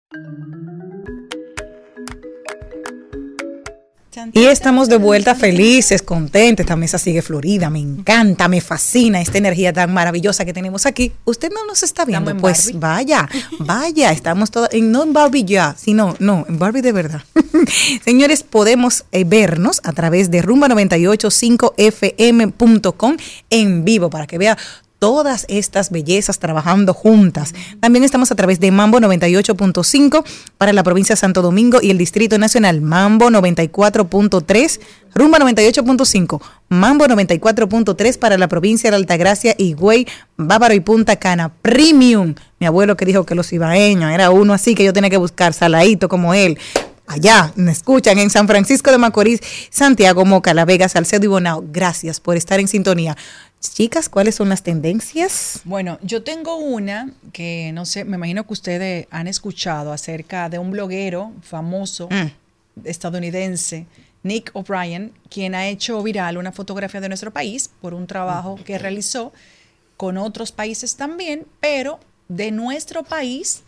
Y estamos de vuelta felices, contentos. Esta mesa sigue florida. Me encanta, me fascina esta energía tan maravillosa que tenemos aquí. Usted no nos está viendo. en Pues vaya, vaya. Estamos todos, en, no en Barbie ya, sino, no, en Barbie de verdad. [LAUGHS] Señores, podemos eh, vernos a través de rumba985fm.com en vivo para que vea todas estas bellezas trabajando juntas. También estamos a través de Mambo 98.5 para la provincia de Santo Domingo y el Distrito Nacional, Mambo 94.3, Rumba 98.5, Mambo 94.3 para la provincia de Altagracia, Higüey, Bávaro y Punta Cana, Premium. Mi abuelo que dijo que los ibaeños era uno así que yo tenía que buscar, saladito como él. Allá, me escuchan en San Francisco de Macorís, Santiago, Moca, La Vega, Salcedo y Bonao. Gracias por estar en sintonía. Chicas, ¿cuáles son las tendencias? Bueno, yo tengo una que no sé, me imagino que ustedes han escuchado acerca de un bloguero famoso estadounidense, Nick O'Brien, quien ha hecho viral una fotografía de nuestro país por un trabajo que realizó con otros países también, pero de nuestro país,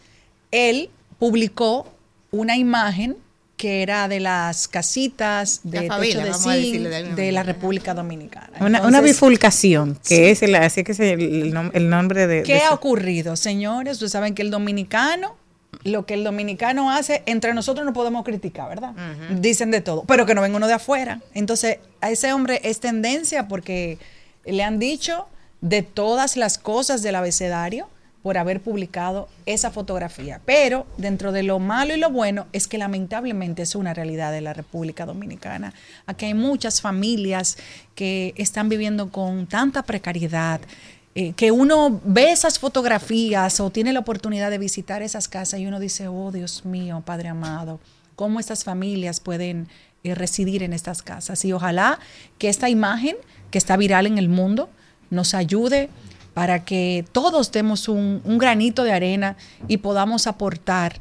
él publicó una imagen que era de las casitas de La techo de zinc de la. República Dominicana. Una, una Entonces, bifurcación, que es el, así que es el, el nom- el nombre de... ¿Qué de ha ocurrido, señores? Ustedes saben que el dominicano, lo que el dominicano hace, entre nosotros no podemos criticar, ¿verdad? Dicen de todo, pero que no venga uno de afuera. Entonces, a ese hombre es tendencia porque le han dicho de todas las cosas del abecedario por haber publicado esa fotografía. Pero dentro de lo malo y lo bueno es que lamentablemente es una realidad de la República Dominicana. Aquí hay muchas familias que están viviendo con tanta precariedad, eh, que uno ve esas fotografías o tiene la oportunidad de visitar esas casas y uno dice, oh Dios mío, Padre amado, cómo estas familias pueden eh, residir en estas casas. Y ojalá que esta imagen que está viral en el mundo nos ayude para que todos demos un, un granito de arena y podamos aportar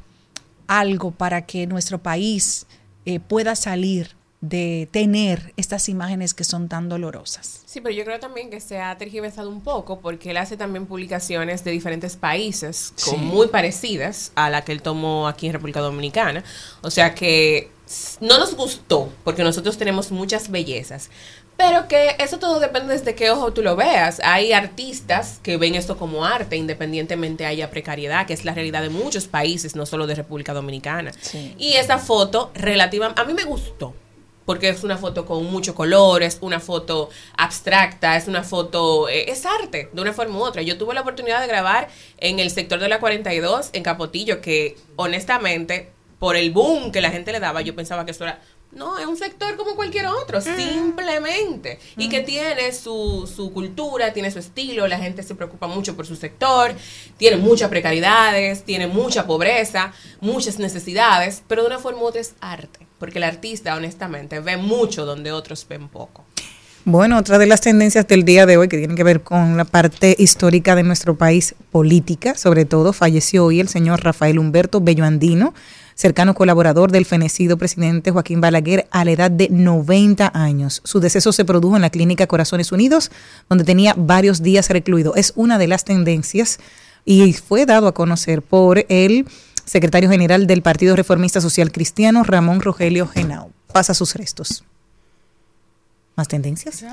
algo para que nuestro país eh, pueda salir de tener estas imágenes que son tan dolorosas. Sí, pero yo creo también que se ha tergiversado un poco porque él hace también publicaciones de diferentes países con Sí. muy parecidas a la que él tomó aquí en República Dominicana. O sea que no nos gustó porque nosotros tenemos muchas bellezas. Pero que eso todo depende desde qué ojo tú lo veas. Hay artistas que ven esto como arte, independientemente haya precariedad, que es la realidad de muchos países, no solo de República Dominicana. Y esa foto relativa, a mí me gustó porque es una foto con mucho color, es una foto abstracta, es una foto, eh, es arte, de una forma u otra. Yo tuve la oportunidad de grabar en el sector de la 42, en Capotillo, que honestamente, por el boom que la gente le daba, yo pensaba que eso era... No, es un sector como cualquier otro, simplemente. Y que tiene su, su cultura, tiene su estilo, la gente se preocupa mucho por su sector, tiene muchas precariedades, tiene mucha pobreza, muchas necesidades, pero de una forma u otra es arte, porque el artista honestamente ve mucho donde otros ven poco. Bueno, otra de las tendencias del día de hoy que tienen que ver con la parte histórica de nuestro país, política, sobre todo, falleció hoy el señor Rafael Humberto Bello Andino, cercano colaborador del fenecido presidente Joaquín Balaguer a la edad de 90 años. Su deceso se produjo en la clínica Corazones Unidos, donde tenía varios días recluido. Es una de las tendencias y fue dado a conocer por el secretario general del Partido Reformista Social Cristiano, Ramón Rogelio Genao. Pasa sus restos. ¿Más tendencias?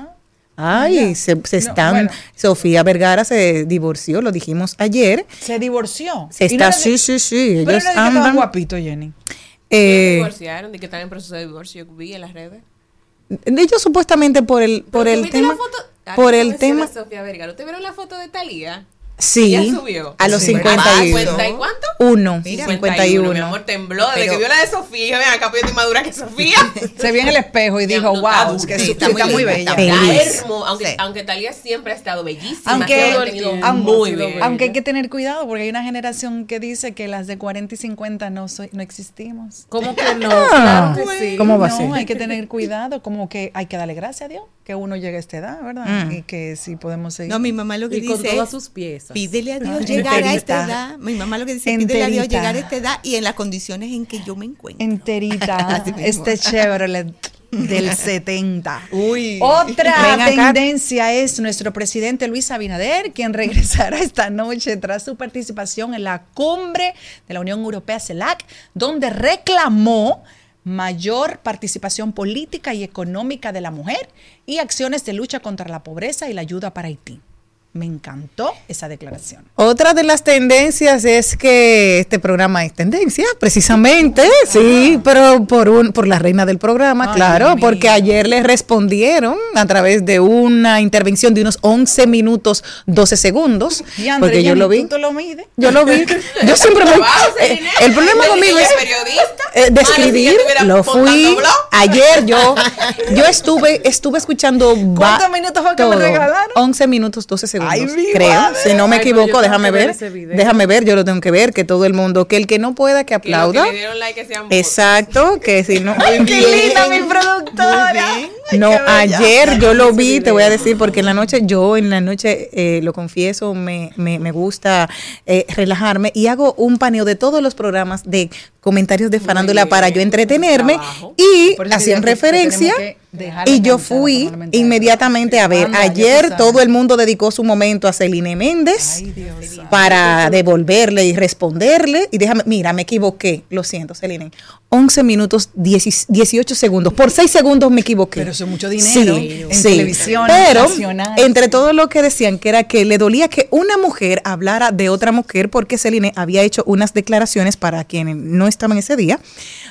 Ay, se, se No, están. bueno. Sofía Vergara se divorció, lo dijimos ayer. Se divorció. Se no está, de- sí, sí, sí. Pero Ellos no de que andan. guapito, Jenny. eh, divorciaron, de que están en proceso de divorcio, yo vi en las redes. ellos supuestamente por el, por el ¿tú viste tema. la foto? Por el tema. Sofía Vergara. ¿Usted vieron la foto de Talía? Sí. Ella subió. A los Sí, 50 y- 50 y cuánto? Uno, Mira, 51. Mi amor tembló desde Pero- que vio la de Sofía. Dije, ven acá, pues yo estoy más dura que Sofía. [LAUGHS] Se vio en el espejo y dijo, wow, es que su- está muy, bella. Está hermo- aunque, aunque Talía siempre ha estado bellísima. Aunque, ha muy bien. aunque hay que tener cuidado porque hay una generación que dice que las de 40 y 50 no soy, no existimos. ¿Cómo que no? [LAUGHS] Ah, Claro que sí. ¿Cómo va a No, ser? hay que tener cuidado, como que hay que darle gracias a Dios que uno llegue a esta edad, ¿verdad? Mm. Y que sí podemos seguir. No, mi mamá lo que Y con dice todas es, sus pídele a Dios llegar a esta enterita. edad. Mi mamá lo que dice, pídele a Dios Enterita. llegar a esta edad y en las condiciones en que yo me encuentro. Enterita, [LAUGHS] este Chevrolet del [LAUGHS] 70. Uy. Otra tendencia es nuestro presidente Luis Abinader, quien regresará [LAUGHS] esta noche tras su participación en la cumbre de la Unión Europea CELAC, donde reclamó mayor participación política y económica de la mujer y acciones de lucha contra la pobreza y la ayuda para Haití. Me encantó esa declaración. Otra de las tendencias es que este programa es tendencia, precisamente, sí, pero por un, por la reina del programa, Ay, claro, porque ayer le respondieron a través de una intervención de unos 11 minutos 12 segundos, [LAUGHS] Y André, porque yo lo vi. ¿tú lo mides? Yo lo vi. [LAUGHS] Yo siempre me, eh, el problema conmigo es eh, de Ah, si Lo fui blog. ayer. Yo [LAUGHS] yo estuve estuve escuchando. ¿Cuántos minutos fue que me regalaron? 11 minutos 12 segundos. Ay, mi creo. madre. Si no me Ay, equivoco, déjame que ver ver. ese video. Déjame ver. Yo lo tengo que ver. Que todo el mundo, que el que no pueda, que Que aplauda. que le dieron like que. Exacto, que si no. [LAUGHS] ¡Qué linda mi productora! No, ayer yo lo vi, te voy a decir, porque en la noche, yo en la noche, eh, lo confieso, me, me, me gusta eh, relajarme y hago un paneo de todos los programas de comentarios de farándula para yo entretenerme trabajo. y hacían referencia. Y yo fui inmediatamente a ver. Anda, Ayer todo el mundo dedicó su momento a Celine Méndez Ay, Dios. para devolverle y responderle. Y déjame, mira, me equivoqué. Lo siento, Celine. 11 minutos 10 18 segundos. Por 6 segundos me equivoqué. Pero eso es mucho dinero Sí, en sí. televisión Pero nacional. entre todo lo que decían que era que le dolía que una mujer hablara de otra mujer porque Celine había hecho unas declaraciones para quienes no estaban ese día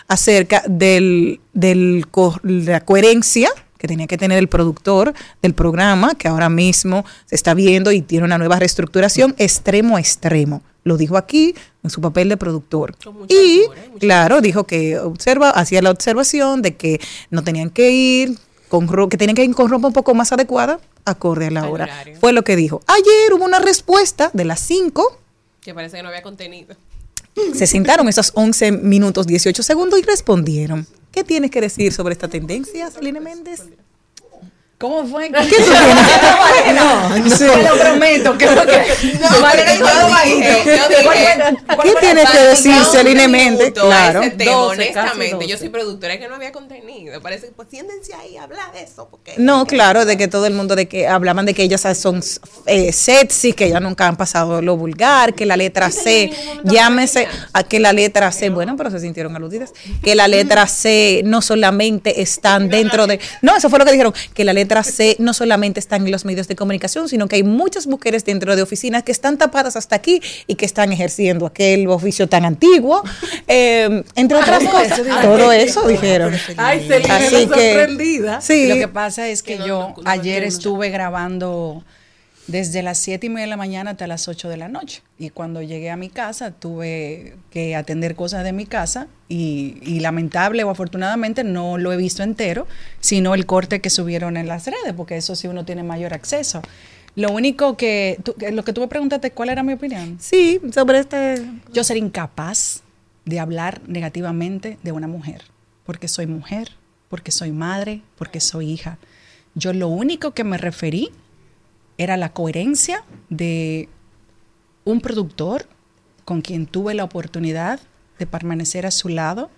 acerca del, del la coherencia que tenía que tener el productor del programa, que ahora mismo se está viendo y tiene una nueva reestructuración extremo a extremo. Lo dijo aquí en su papel de productor. Y ¿eh? Claro, dijo que observa, hacía la observación de que no tenían que ir con que tenían que ir con ropa un poco más adecuada, acorde a la Al hora. horario. Fue lo que dijo. Ayer hubo una respuesta de las 5 Que parece que no había contenido. se sentaron esos 11 minutos 18 segundos y respondieron. ¿Qué tienes que decir sobre esta tendencia, Celine Méndez? ¿Cómo fue? ¿Qué tú tienes? [LAUGHS] No, no, Sí. te lo prometo. Que [LAUGHS] lo que, No, Vale, pero yo no, dije, yo ¿Cuál dije, fue- ¿Qué fue- tienes que decir, Celine a Claro. ese tema, 12, casi honestamente, yo 12. soy productora y que no había contenido. Parece que pues siéntense ahí a hablar de eso. Porque No, claro, de que todo el mundo de que hablaban de que ellas son eh, sexy, que ellas nunca han pasado lo vulgar, que la letra C, llámese a que la letra C, bueno, pero se sintieron aludidas, que la letra C no solamente están dentro de, no, eso fue lo que dijeron, que la letra C no solamente están en los medios de comunicación, sino que hay muchas mujeres dentro de oficinas que están tapadas hasta aquí y que están ejerciendo aquel oficio tan antiguo, eh, entre otras cosas, eso todo eso dijeron. Ay, Celine, Así me que- sorprendida. Sí, Lo que pasa es que Que no- yo no- no ayer estuve grabando desde las siete y media de la mañana hasta las 8 de la noche. Y cuando llegué a mi casa tuve que atender cosas de mi casa y, y lamentable o afortunadamente no lo he visto entero, sino el corte que subieron en las redes, porque eso sí uno tiene mayor acceso. Lo único que, tú- lo que tú me preguntaste, ¿cuál era mi opinión? Sí, sobre este Yo ser incapaz de hablar negativamente de una mujer, porque soy mujer, porque soy madre, porque soy hija. Yo lo único que me referí era la coherencia de un productor con quien tuve la oportunidad de permanecer a su lado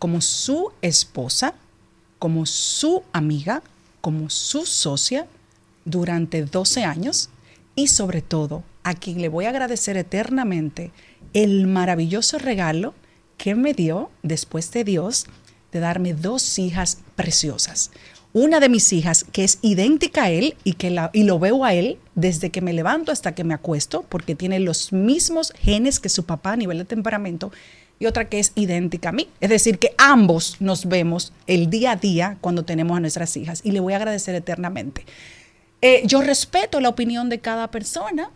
como su esposa, como su amiga, como su socia durante 12 años y sobre todo a quien le voy a agradecer eternamente el maravilloso regalo que me dio después de Dios de darme dos hijas preciosas. Una de mis hijas que es idéntica a él y que la, y lo veo a él desde que me levanto hasta que me acuesto porque tiene los mismos genes que su papá a nivel de temperamento y otra que es idéntica a mí. Es decir, que ambos nos vemos el día a día cuando tenemos a nuestras hijas y le voy a agradecer eternamente. Eh, yo respeto la opinión de cada persona,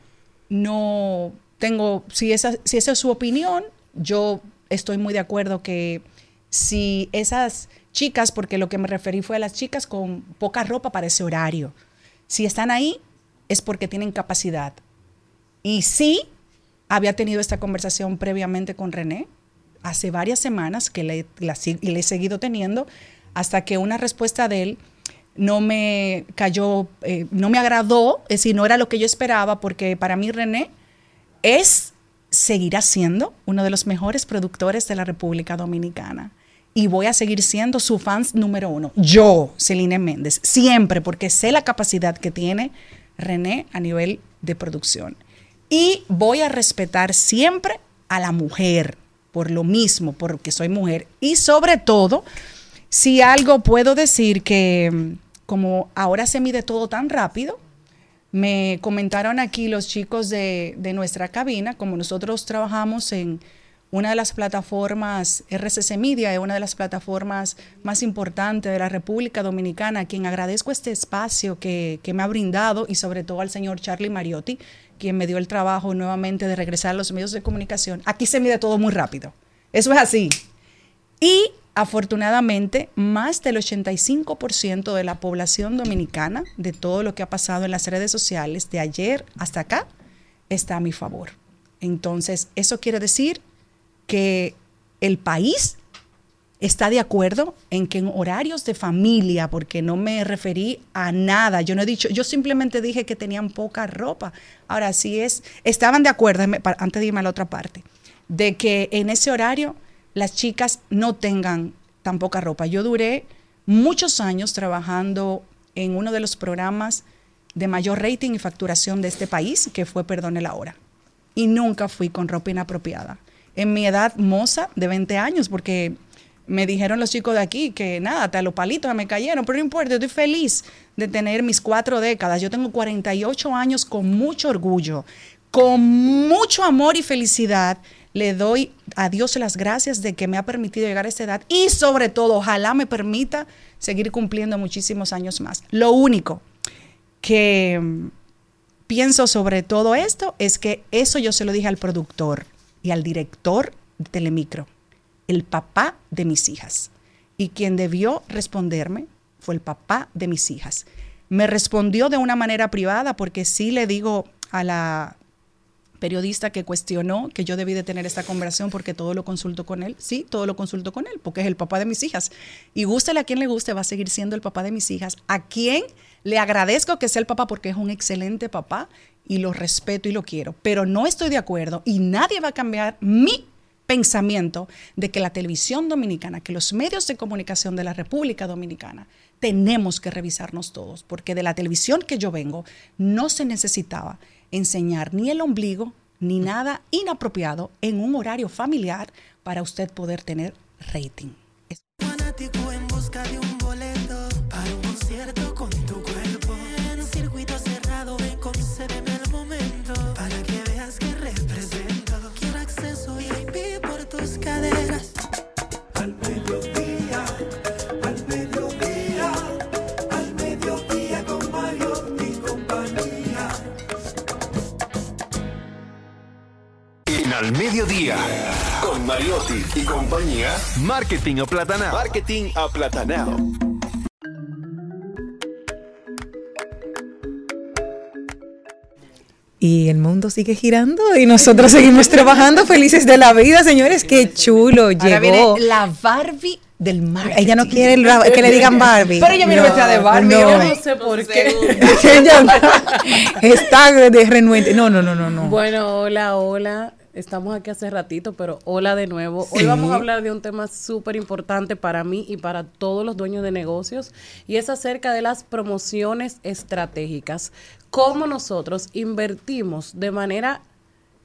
no tengo, si esa, si esa es su opinión, yo estoy muy de acuerdo que si esas chicas, porque lo que me referí fue a las chicas con poca ropa para ese horario, si están ahí es porque tienen capacidad. Y sí, había tenido esta conversación previamente con René, hace varias semanas que le, y le he seguido teniendo, hasta que una respuesta de él no me cayó, eh, no me agradó, es decir, no era lo que yo esperaba, porque para mí René es, seguirá siendo uno de los mejores productores de la República Dominicana. Y voy a seguir siendo su fans número uno. Yo, Celine Méndez, siempre, porque sé la capacidad que tiene René a nivel de producción. Y voy a respetar siempre a la mujer, por lo mismo, porque soy mujer. Y sobre todo, si algo puedo decir que como ahora se mide todo tan rápido, me comentaron aquí los chicos de, de, nuestra cabina, como nosotros trabajamos en una de las plataformas, RCC Media, es una de las plataformas más importantes de la República Dominicana, a quien agradezco este espacio que, que me ha brindado y sobre todo al señor Charlie Mariotti, quien me dio el trabajo nuevamente de regresar a los medios de comunicación. Aquí se mide todo muy rápido. Eso es así. Y afortunadamente, más del 85% de la población dominicana, de todo lo que ha pasado en las redes sociales, de ayer hasta acá, está a mi favor. Entonces, eso quiere decir que el país está de acuerdo en que en horarios de familia, porque no me referí a nada, yo no he dicho, yo simplemente dije que tenían poca ropa. Ahora sí es, estaban de acuerdo, antes de irme a la otra parte, de que en ese horario las chicas no tengan tan poca ropa. Yo duré muchos años trabajando en uno de los programas de mayor rating y facturación de este país, que fue Perdone la Hora. Y nunca fui con ropa inapropiada. En mi edad moza de 20 años, porque me dijeron los chicos de aquí que nada, hasta los palitos me cayeron, pero no importa, yo estoy feliz de tener mis cuatro décadas. Yo tengo 48 años con mucho orgullo, con mucho amor y felicidad le doy a Dios las gracias de que me ha permitido llegar a esta edad y sobre todo, ojalá me permita seguir cumpliendo muchísimos años más. Lo único que mm, pienso sobre todo esto es que eso yo se lo dije al productor y al director de Telemicro, el papá de mis hijas. Y quien debió responderme fue el papá de mis hijas. Me respondió de una manera privada porque sí le digo a la periodista que cuestionó que yo debí de tener esta conversación porque todo lo consulto con él. Sí, todo lo consulto con él, porque es el papá de mis hijas. Y gústele a quien le guste, va a seguir siendo el papá de mis hijas. A quien le agradezco que sea el papá porque es un excelente papá y lo respeto y lo quiero. Pero no estoy de acuerdo y nadie va a cambiar mi pensamiento de que la televisión dominicana, que los medios de comunicación de la República Dominicana, tenemos que revisarnos todos, porque de la televisión que yo vengo no se necesitaba enseñar ni el ombligo ni nada inapropiado en un horario familiar para usted poder tener rating. Fanático Al Mediodía, con Mariotti y compañía, Marketing Aplatanado. Marketing Aplatanado. Y el mundo sigue girando y nosotros seguimos trabajando felices de la vida, señores. Qué chulo Ahora llegó. viene la Barbie del mar. Ella no quiere el que le digan Barbie. Pero ella viene No, vestida de Barbie. no. Yo no sé por qué. [LAUGHS] Ella está de renuente. No, no, no, no, no. Bueno, hola, hola. Estamos aquí hace ratito, pero hola de nuevo. Hoy Sí. vamos a hablar de un tema súper importante para mí y para todos los dueños de negocios y es acerca de las promociones estratégicas. Cómo nosotros invertimos de manera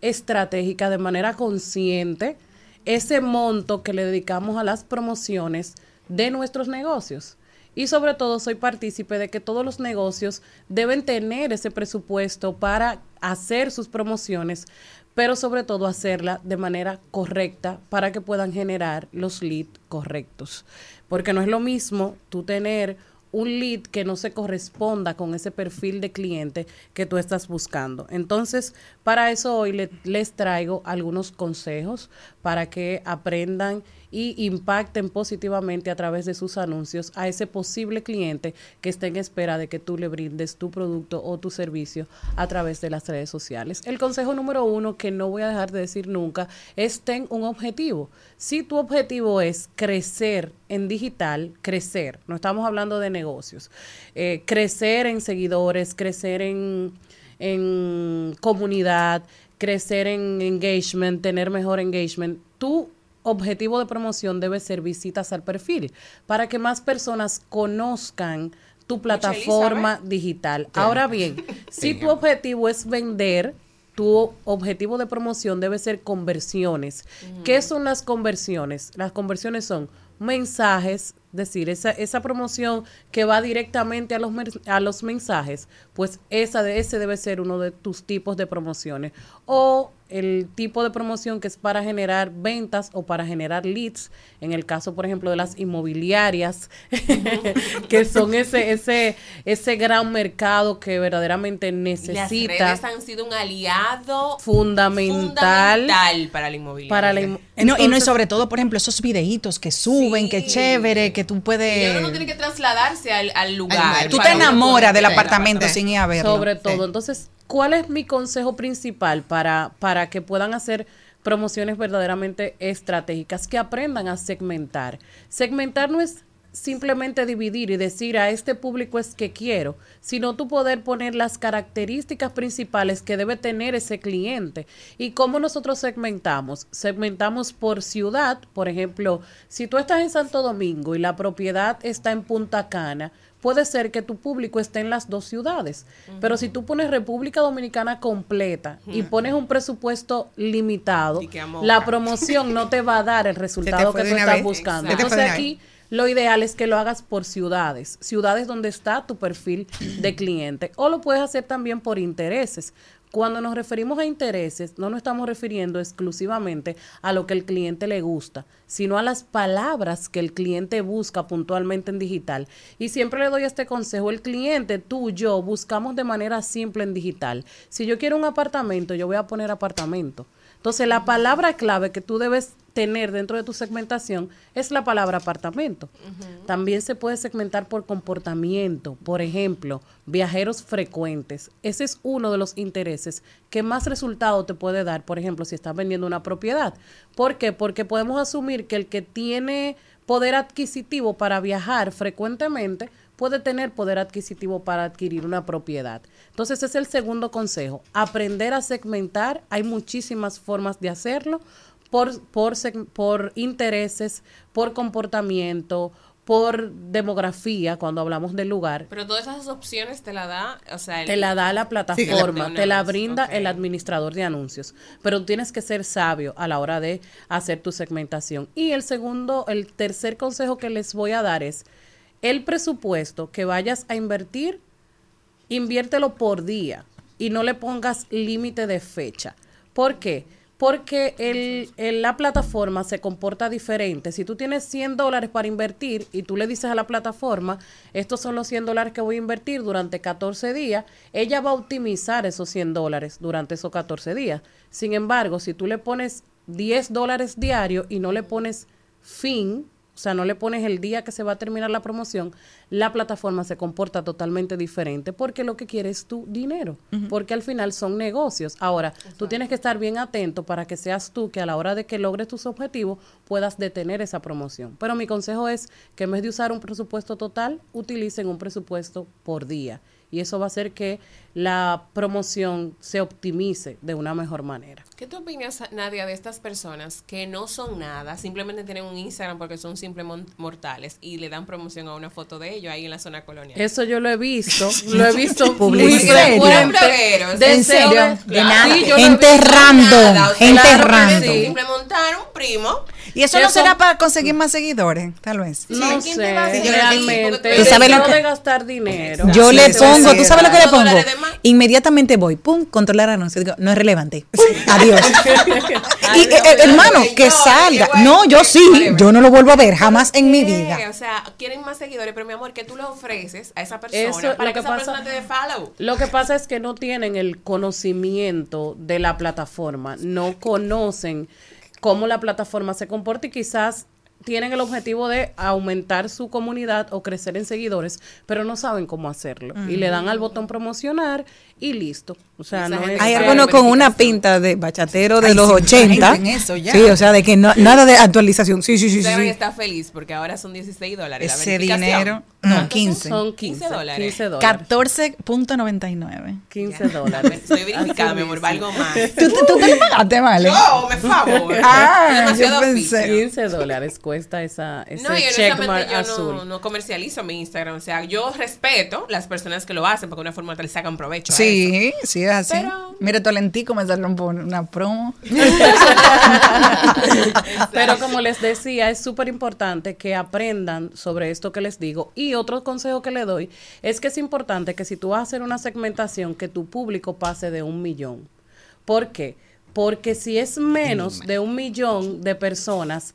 estratégica, de manera consciente, ese monto que le dedicamos a las promociones de nuestros negocios. Y sobre todo soy partícipe de que todos los negocios deben tener ese presupuesto para hacer sus promociones, pero sobre todo hacerla de manera correcta para que puedan generar los leads correctos. Porque no es lo mismo tú tener un lead que no se corresponda con ese perfil de cliente que tú estás buscando. Entonces, para eso hoy le- les traigo algunos consejos para que aprendan y impacten positivamente a través de sus anuncios a ese posible cliente que esté en espera de que tú le brindes tu producto o tu servicio a través de las redes sociales. El consejo número uno que no voy a dejar de decir nunca es ten un objetivo. Si tu objetivo es crecer en digital, crecer, no estamos hablando de negocios, eh, crecer en seguidores, crecer en, en comunidad, crecer en engagement, tener mejor engagement, tu objetivo de promoción debe ser visitas al perfil para que más personas conozcan tu plataforma digital. Ahora bien, [LAUGHS] si tu objetivo es vender, tu objetivo de promoción debe ser conversiones. ¿Qué son las conversiones? Las conversiones son mensajes, es decir, esa, esa promoción que va directamente a los, a los mensajes, pues esa de ese debe ser uno de tus tipos de promociones. O el tipo de promoción que es para generar ventas o para generar leads, en el caso, por ejemplo, de las inmobiliarias, [LAUGHS] que son ese, ese, ese gran mercado que verdaderamente Las necesita redes han sido un aliado fundamental, fundamental para la inmobiliaria. para la inmo- Y no, y no, y sobre todo, por ejemplo, esos videitos que suben, que chévere, que tú Y puedes... uno no tiene que trasladarse al, al lugar. Tú te enamoras del apartamento sin ir a verlo. Sobre todo. Entonces, ¿cuál es mi consejo principal para, para que puedan hacer promociones verdaderamente estratégicas? Que aprendan a segmentar. Segmentar no es simplemente dividir y decir a este público es que quiero, sino tú poder poner las características principales que debe tener ese cliente. ¿Y cómo nosotros segmentamos? Segmentamos por ciudad, por ejemplo, si tú estás en Santo Domingo y la propiedad está en Punta Cana, puede ser que tu público esté en las dos ciudades. Pero si tú pones República Dominicana completa y pones un presupuesto limitado, la promoción no te va a dar el [LAUGHS] resultado que tú estás vez. buscando. Entonces aquí lo ideal es que lo hagas por ciudades, ciudades donde está tu perfil de [CLEARS THROAT] cliente. O lo puedes hacer también por intereses. Cuando nos referimos a intereses, no nos estamos refiriendo exclusivamente a lo que el cliente le gusta, sino a las palabras que el cliente busca puntualmente en digital. Y siempre le doy este consejo, el cliente, tú, yo, buscamos de manera simple en digital. Si yo quiero un apartamento, yo voy a poner apartamento. Entonces, la palabra clave que tú debes tener dentro de tu segmentación es la palabra apartamento. También se puede segmentar por comportamiento. Por ejemplo, viajeros frecuentes. Ese es uno de los intereses que más resultado te puede dar, por ejemplo, si estás vendiendo una propiedad. ¿Por qué? Porque podemos asumir que el que tiene poder adquisitivo para viajar frecuentemente puede tener poder adquisitivo para adquirir una propiedad. Entonces, ese es el segundo consejo. Aprender a segmentar. Hay muchísimas formas de hacerlo por, por, por intereses, por comportamiento, por demografía, cuando hablamos del lugar. Pero todas esas opciones te la da, o sea, el- Te la da la plataforma, te la brinda el administrador de anuncios, pero tú tienes que ser sabio a la hora de hacer tu segmentación. Y el segundo, el tercer consejo que les voy a dar es el presupuesto que vayas a invertir, inviértelo por día y no le pongas límite de fecha. ¿Por qué? Porque el, el- la plataforma se comporta diferente. Si tú tienes 100 dólares para invertir y tú le dices a la plataforma, estos son los 100 dólares que voy a invertir durante 14 días, ella va a optimizar esos 100 dólares durante esos 14 días. Sin embargo, si tú le pones 10 dólares diario y no le pones fin, o sea, no le pones el día que se va a terminar la promoción, la plataforma se comporta totalmente diferente porque lo que quiere es tu dinero, porque al final son negocios. Ahora, tú tienes que estar bien atento para que seas tú que a la hora de que logres tus objetivos puedas detener esa promoción. Pero mi consejo es que en vez de usar un presupuesto total, utilicen un presupuesto por día y eso va a hacer que la promoción se optimice de una mejor manera. ¿Qué tú opinas, Nadia, de estas personas que no son nada, simplemente tienen un Instagram porque son simples mortales y le dan promoción a una foto de ellos ahí en la zona colonial? Eso yo lo he visto, [LAUGHS] lo he visto [LAUGHS] muy frecuente. ¿En serio? de- nada. Sí, random, Nada, o sea, random. sí. Simple montar un primo. Y eso no Eso- será para conseguir más seguidores, tal vez. No ¿quién sé, realmente. ¿Tú sabes lo deseo que- de gastar dinero. Yo le eso pongo, ¿tú es sabes lo que le pongo? Inmediatamente voy, pum, controlar anuncio. Digo, no es relevante. [LAUGHS] Adiós. [LAUGHS] Ay, y, no, hermano, que yo, salga. No, yo sí. whatever. Yo no lo vuelvo a ver jamás en mi vida. O sea, quieren más seguidores, pero mi amor, ¿qué tú le ofreces a esa persona Eso, para lo que, que esa pasa- persona te dé follow? Lo que pasa es que no tienen el conocimiento de la plataforma, no conocen cómo la plataforma se comporta y quizás tienen el objetivo de aumentar su comunidad o crecer en seguidores, pero no saben cómo hacerlo. Y le dan al botón promocionar y listo. O sea, no es... Hay algunos con una pinta de bachatero de Ay, los sí, mucha 80. gente en eso ya. Sí, o sea, de que no- nada de actualización. Sí, sí, sí, sí. Instagram sí. está feliz porque ahora son 16 dólares. la Ese verificación. dinero, no, ¿Cuántos 15. Son 15, 15 dólares. 15 dólares. 14.99. 15 dólares. [LAUGHS] Estoy verificada, mi amor, valgo más. ¿Tú, tú, tú qué le pagaste, vale? Yo, me favor. [LAUGHS] Ah, yo pensé. oficio. 15 dólares cuesta esa, ese No, y checkmark honestamente yo azul. no, no comercializo mi Instagram. O sea, yo respeto las personas que lo hacen porque de una forma tal sacan provecho. Eso. Sí, sí, es así. Pero- Mira, tu lentico me salió una promo. [LAUGHS] Pero como les decía, es súper importante que aprendan sobre esto que les digo. Y otro consejo que le doy es que es importante que si tú vas a hacer una segmentación, que tu público pase de un millón. ¿Por qué? Porque si es menos de un millón de personas,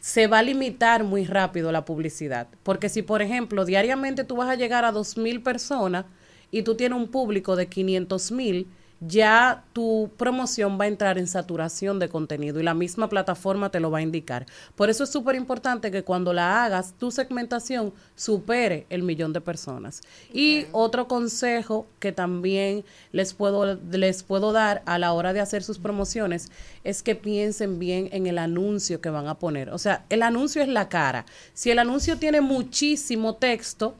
se va a limitar muy rápido la publicidad. Porque si, por ejemplo, diariamente tú vas a llegar a dos mil personas y tú tienes un público de 500 mil, ya tu promoción va a entrar en saturación de contenido y la misma plataforma te lo va a indicar. Por eso es súper importante que cuando la hagas, tu segmentación supere el millón de personas. Y otro consejo que también les puedo, les puedo dar a la hora de hacer sus promociones es que piensen bien en el anuncio que van a poner. O sea, el anuncio es la cara. Si el anuncio tiene muchísimo texto,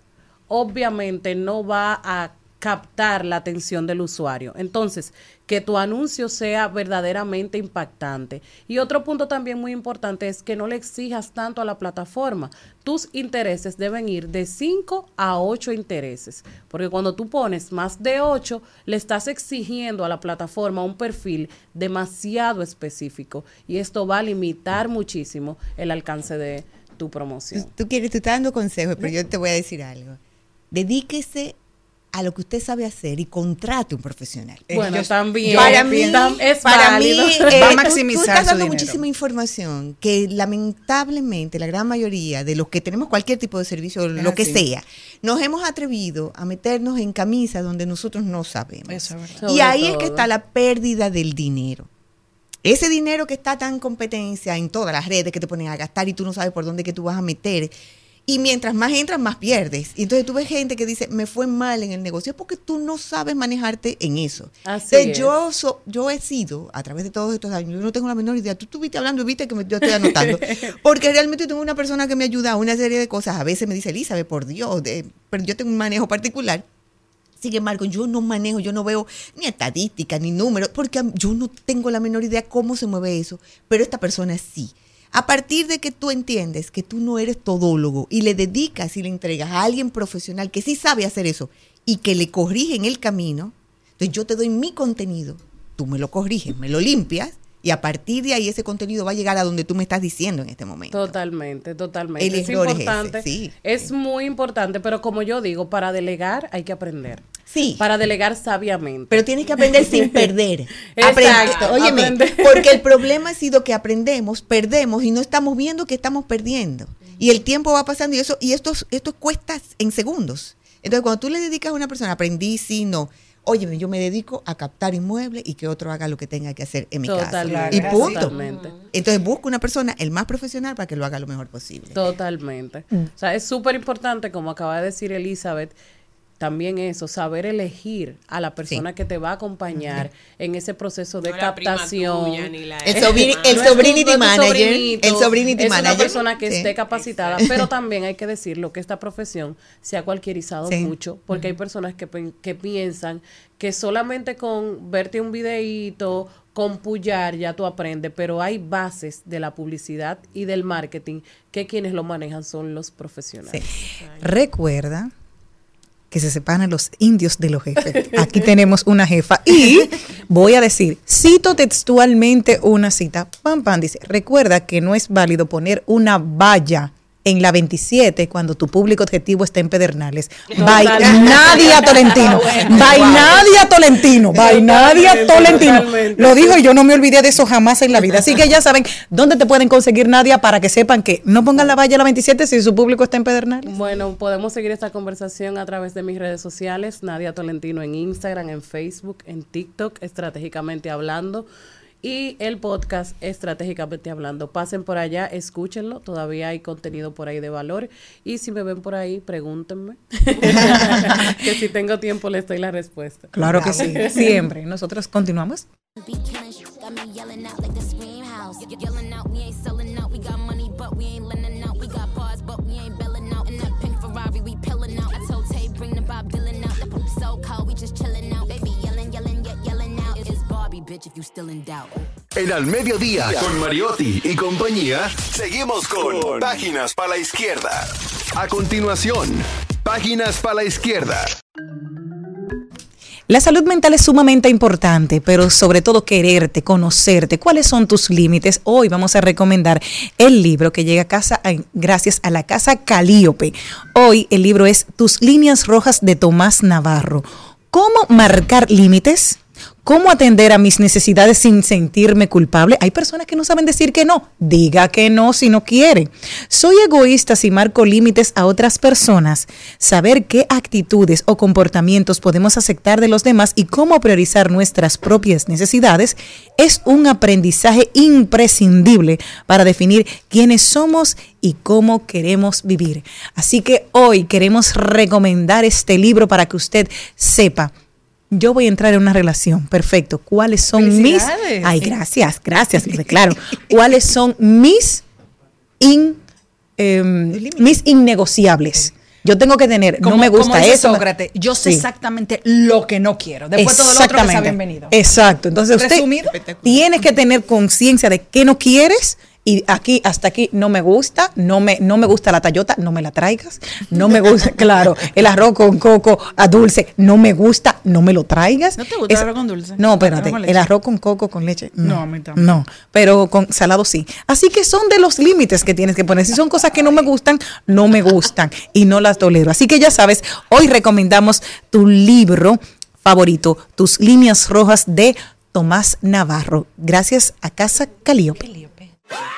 obviamente no va a captar la atención del usuario. Entonces, que tu anuncio sea verdaderamente impactante. Y otro punto también muy importante es que no le exijas tanto a la plataforma. Tus intereses deben ir de 5 a 8 intereses. Porque cuando tú pones más de 8, le estás exigiendo a la plataforma un perfil demasiado específico. Y esto va a limitar muchísimo el alcance de tu promoción. Tú quieres, tú estás dando consejos, pero yo te voy a decir algo. Dedíquese a lo que usted sabe hacer y contrate un profesional. Bueno, Yo- también. Para mí, es para mí, Va a eh, tú- maximizar tú estás su dando dinero. muchísima información que lamentablemente la gran mayoría de los que tenemos cualquier tipo de servicio, Es lo que sea, nos hemos atrevido a meternos en camisas donde nosotros no sabemos. Eso es verdad. y ahí es que está la pérdida del dinero. Ese dinero que está tan competencia en todas las redes que te ponen a gastar y tú no sabes por dónde que tú vas a meter. Y mientras más entras, más pierdes. Y entonces tú ves gente que dice, me fue mal en el negocio, es porque tú no sabes manejarte en eso. Así Entonces, es. yo, so- yo he sido, a través de todos estos años, yo no tengo la menor idea. Tú estuviste hablando y viste que me- yo estoy anotando. [LAUGHS] porque realmente tengo una persona que me ayuda a una serie de cosas. A veces me dice, Elizabeth, por Dios, de- pero yo tengo un manejo particular. Sin embargo, yo no manejo, yo no veo ni estadística, ni números, porque yo no tengo la menor idea cómo se mueve eso, pero esta persona sí. A partir de que tú entiendes que tú no eres todólogo y le dedicas y le entregas a alguien profesional que sí sabe hacer eso y que le corrige en el camino, entonces yo te doy mi contenido, tú me lo corriges, me lo limpias y a partir de ahí ese contenido va a llegar a donde tú me estás diciendo en este momento. Totalmente, totalmente. El es error es ese, importante. sí. es muy importante, pero como yo digo, para delegar hay que aprender. Sí. Para delegar sabiamente. Pero tienes que aprender sin [LAUGHS] perder. Exacto, óyeme, aprender. porque el problema ha sido que aprendemos, perdemos y no estamos viendo que estamos perdiendo. Y el tiempo va pasando y eso y esto esto cuesta en segundos. Entonces, cuando tú le dedicas a una persona, aprendí, sí, no. Óyeme, yo me dedico a captar inmuebles y que otro haga lo que tenga que hacer en mi Totalmente, casa. Y punto. totalmente. Entonces busco una persona, el más profesional, para que lo haga lo mejor posible. Totalmente. O sea, es súper importante, como acaba de decir Elizabeth, también eso, saber elegir a la persona que te va a acompañar en ese proceso de No la prima captación. tuya, ni la El prima. el No sobrinity es manager, sobrinito, el sobrinity es manager. una persona que Sí. esté capacitada, pero también hay que decirlo que esta profesión se ha cualquierizado Sí. mucho, porque hay personas que, que piensan que solamente con verte un videíto, con pullar ya tú aprendes, pero hay bases de la publicidad y del marketing que quienes lo manejan son los profesionales. Recuerda que se separan los indios de los jefes. Aquí tenemos una jefa. Y voy a decir, cito textualmente una cita. Pam, pam, dice, recuerda que no es válido poner una valla en la 27 cuando tu público objetivo está en Pedernales. By. [LAUGHS] Nadia Tolentino. By. Nadia Tolentino. By Nadia Tolentino. totalmente. Lo dijo y yo no me olvidé de eso jamás en la vida. Así que ya saben dónde te pueden conseguir Nadia para que sepan que no pongan la valla a la 27 si su público está en Pedernales. Bueno, podemos seguir esta conversación a través de mis redes sociales, Nadia Tolentino en Instagram, en Facebook, en TikTok, estratégicamente hablando. Y el podcast Estratégicamente Hablando. Pasen por allá, escúchenlo. Todavía hay contenido por ahí de valor. Y si me ven por ahí, pregúntenme. [LAUGHS] que si tengo tiempo les doy la respuesta. Claro que sí, siempre. Nosotros continuamos. Got me yelling out like the scream house. Y- Yelling out, we ain't selling out. We got money, but we ain't lending En Al Mediodía, con Mariotti y compañía, seguimos con Páginas para la Izquierda. A continuación, Páginas para la Izquierda. La salud mental es sumamente importante, pero sobre todo quererte, conocerte, cuáles son tus límites. Hoy vamos a recomendar el libro que llega a casa gracias a la Casa Calíope. Hoy el libro es Tus líneas rojas de Tomás Navarro. ¿Cómo marcar límites? ¿Cómo atender a mis necesidades sin sentirme culpable? Hay personas que no saben decir que no. Diga que no si no quiere. Soy egoísta si marco límites a otras personas. Saber qué actitudes o comportamientos podemos aceptar de los demás y cómo priorizar nuestras propias necesidades es un aprendizaje imprescindible para definir quiénes somos y cómo queremos vivir. Así que hoy queremos recomendar este libro para que usted sepa yo voy a entrar en una relación. Perfecto. ¿Cuáles son mis... Ay, gracias, gracias. Claro. [LAUGHS] ¿Cuáles son mis, in, em, mis innegociables? Yo tengo que tener, no me como gusta dice eso. Sócrates, yo sé Sí. exactamente lo que no quiero. Después todo lo otro que sea bienvenido. Exacto. Entonces usted tienes que tener conciencia de qué no quieres y aquí hasta aquí no me gusta, no me no me gusta la tallota, no me la traigas, no me gusta, [LAUGHS] claro, el arroz con coco a dulce, no me gusta, no me lo traigas. ¿No te gusta el arroz con dulce? No, espérate, el arroz con coco con leche. No, No, a mí tampoco. No, pero con salado sí. Así que son de los límites que tienes que poner. Si son cosas que no me gustan, no me gustan y no las tolero. Así que ya sabes, hoy recomendamos tu libro favorito, Tus líneas rojas de Tomás Navarro. Gracias a Casa Calíope. Llegan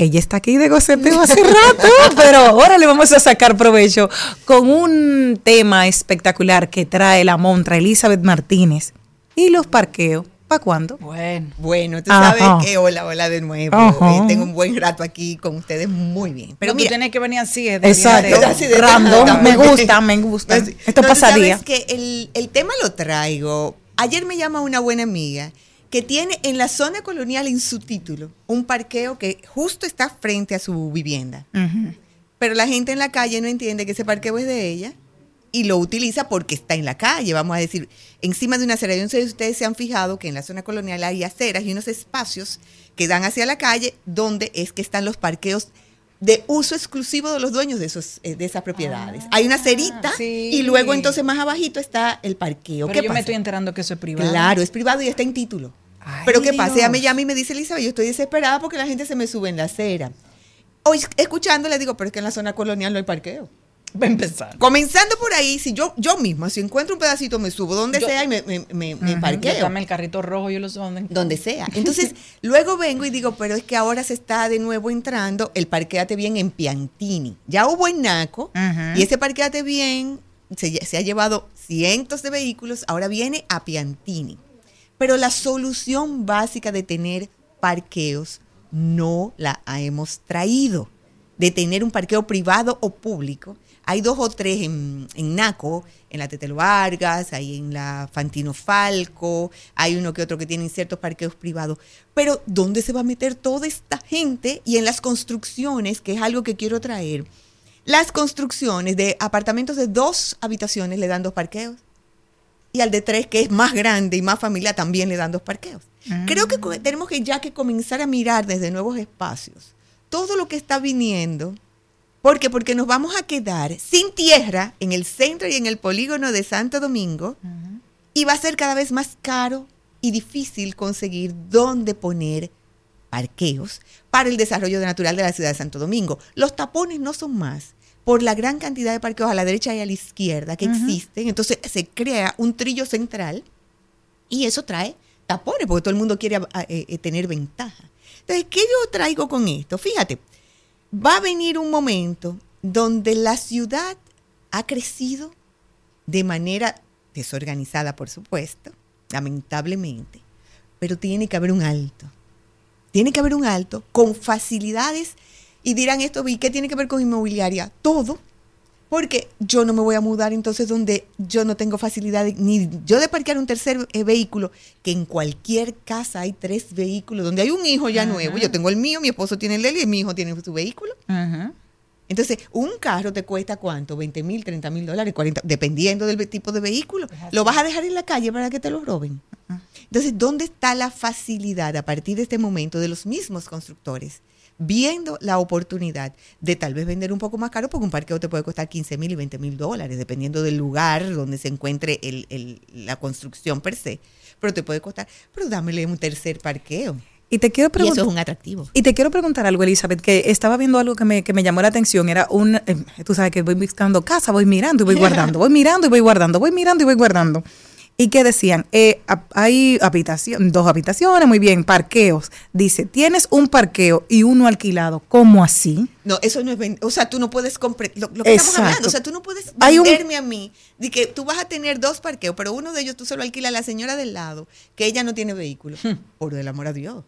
Ella está aquí de goceteo hace rato, [LAUGHS] pero ahora le vamos a sacar provecho con un tema espectacular que trae la montra Elizabeth Martínez y los parqueos. ¿Para cuándo? Bueno. Bueno, tú Ajá. sabes que hola, hola de nuevo. Eh, tengo un buen rato aquí con ustedes, muy bien. Pero tú mira, tienes que venir así. es de Exacto. de- Así de- Random. Me gusta, me gusta. Así. Esto No, tú sabes que el, el tema lo traigo. Ayer me llama una buena amiga que tiene en la zona colonial en su título un parqueo que justo está frente a su vivienda. Pero la gente en la calle no entiende que ese parqueo es de ella y lo utiliza porque está en la calle, vamos a decir, encima de una acera. Yo no sé si ustedes se han fijado que en la zona colonial hay aceras y unos espacios que dan hacia la calle donde es que están los parqueos de uso exclusivo de los dueños de, esos, eh, de esas propiedades. hay una cerita sí. y luego entonces más abajito está el parqueo. Pero ¿Qué yo me estoy enterando que eso es privado. Claro, es privado y está en título. Pero ¿qué pasa? Ella me llama y me dice, Elizabeth, yo estoy desesperada porque la gente se me sube en la acera. Hoy escuchando le digo, pero es que en la zona colonial no hay parqueo. Va a empezar. Comenzando por ahí, si yo yo misma, si encuentro un pedacito, me subo donde Yo- sea y me, me, me- me parqueo. dame el carrito rojo, yo lo sé dónde. Donde sea. Entonces, [LAUGHS] luego vengo y digo, pero es que ahora se está de nuevo entrando el parqueate bien en Piantini. Ya hubo en Naco y ese parqueate bien se, se ha llevado cientos de vehículos, ahora viene a Piantini. Pero la solución básica de tener parqueos no la hemos traído. De tener un parqueo privado o público. Hay dos o tres en, en Naco, en la Tetelo Vargas, hay en la Fantino Falco, hay uno que otro que tienen ciertos parqueos privados. Pero, ¿dónde se va a meter toda esta gente? Y en las construcciones, que es algo que quiero traer. Las construcciones de apartamentos de dos habitaciones le dan dos parqueos. Y al de tres, que es más grande y más familiar, también le dan dos parqueos. Creo que tenemos que ya que comenzar a mirar desde nuevos espacios todo lo que está viniendo. ¿Por qué? Porque nos vamos a quedar sin tierra en el centro y en el polígono de Santo Domingo y va a ser cada vez más caro y difícil conseguir dónde poner parqueos para el desarrollo natural de la ciudad de Santo Domingo. Los tapones no son más por la gran cantidad de parqueos a la derecha y a la izquierda que existen. Entonces se crea un trillo central y eso trae tapones porque todo el mundo quiere a- eh, eh, tener ventaja. Entonces, ¿qué yo traigo con esto? Fíjate, va a venir un momento donde la ciudad ha crecido de manera desorganizada, por supuesto, lamentablemente, pero tiene que haber un alto. Tiene que haber un alto con facilidades y dirán esto, ¿y qué tiene que ver con inmobiliaria? Todo. Porque yo no me voy a mudar entonces donde yo no tengo facilidad de- ni yo de parquear un tercer eh, vehículo, que en cualquier casa hay tres vehículos, donde hay un hijo ya Ajá. nuevo, yo tengo el mío, mi esposo tiene el de él y mi hijo tiene su vehículo. Entonces, un carro te cuesta cuánto? 20 mil, 30 mil dólares, 40, dependiendo del tipo de vehículo. ¿Lo vas a dejar en la calle para que te lo roben? Entonces, ¿dónde está la facilidad a partir de este momento de los mismos constructores? Viendo la oportunidad de tal vez vender un poco más caro, porque un parqueo te puede costar 15 mil y 20 mil dólares, dependiendo del lugar donde se encuentre el- el- la construcción per se. Pero te puede costar, pero dámele un tercer parqueo. Y te quiero Y preguntar. eso es un atractivo. Y te quiero preguntar algo, Elizabeth, que estaba viendo algo que me, que me llamó la atención. Era un, eh, tú sabes que voy buscando casa, voy mirando y voy guardando, voy mirando y voy guardando, voy mirando y voy guardando. Y que decían, eh, hay habitación, dos habitaciones, muy bien, parqueos. Dice, tienes un parqueo y uno alquilado. ¿Cómo así? No, eso no es O sea, tú no puedes comprar. Lo, lo que estamos hablando. O sea, tú no puedes un- venderme a mí de que tú vas a tener dos parqueos, pero uno de ellos tú se lo alquilas a la señora del lado, que ella no tiene vehículo. Por el amor a Dios.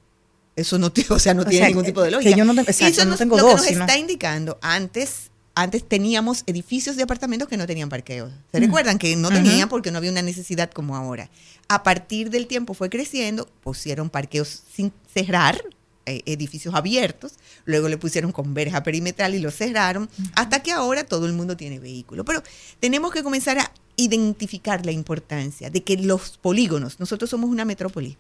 Eso no, tiene- o sea, no Hmm. O tiene sea, ningún que- tipo de que lógica. yo no tengo- Y exacto, eso no tengo lo dos, que nos sino- está indicando, antes, antes teníamos edificios de apartamentos que no tenían parqueos. ¿Se recuerdan que no tenían porque no había una necesidad como ahora? A partir del tiempo fue creciendo, pusieron parqueos sin cerrar, eh, edificios abiertos, luego le pusieron con verja perimetral y lo cerraron, hasta que ahora todo el mundo tiene vehículo. Pero tenemos que comenzar a identificar la importancia de que los polígonos, nosotros somos una metrópoli,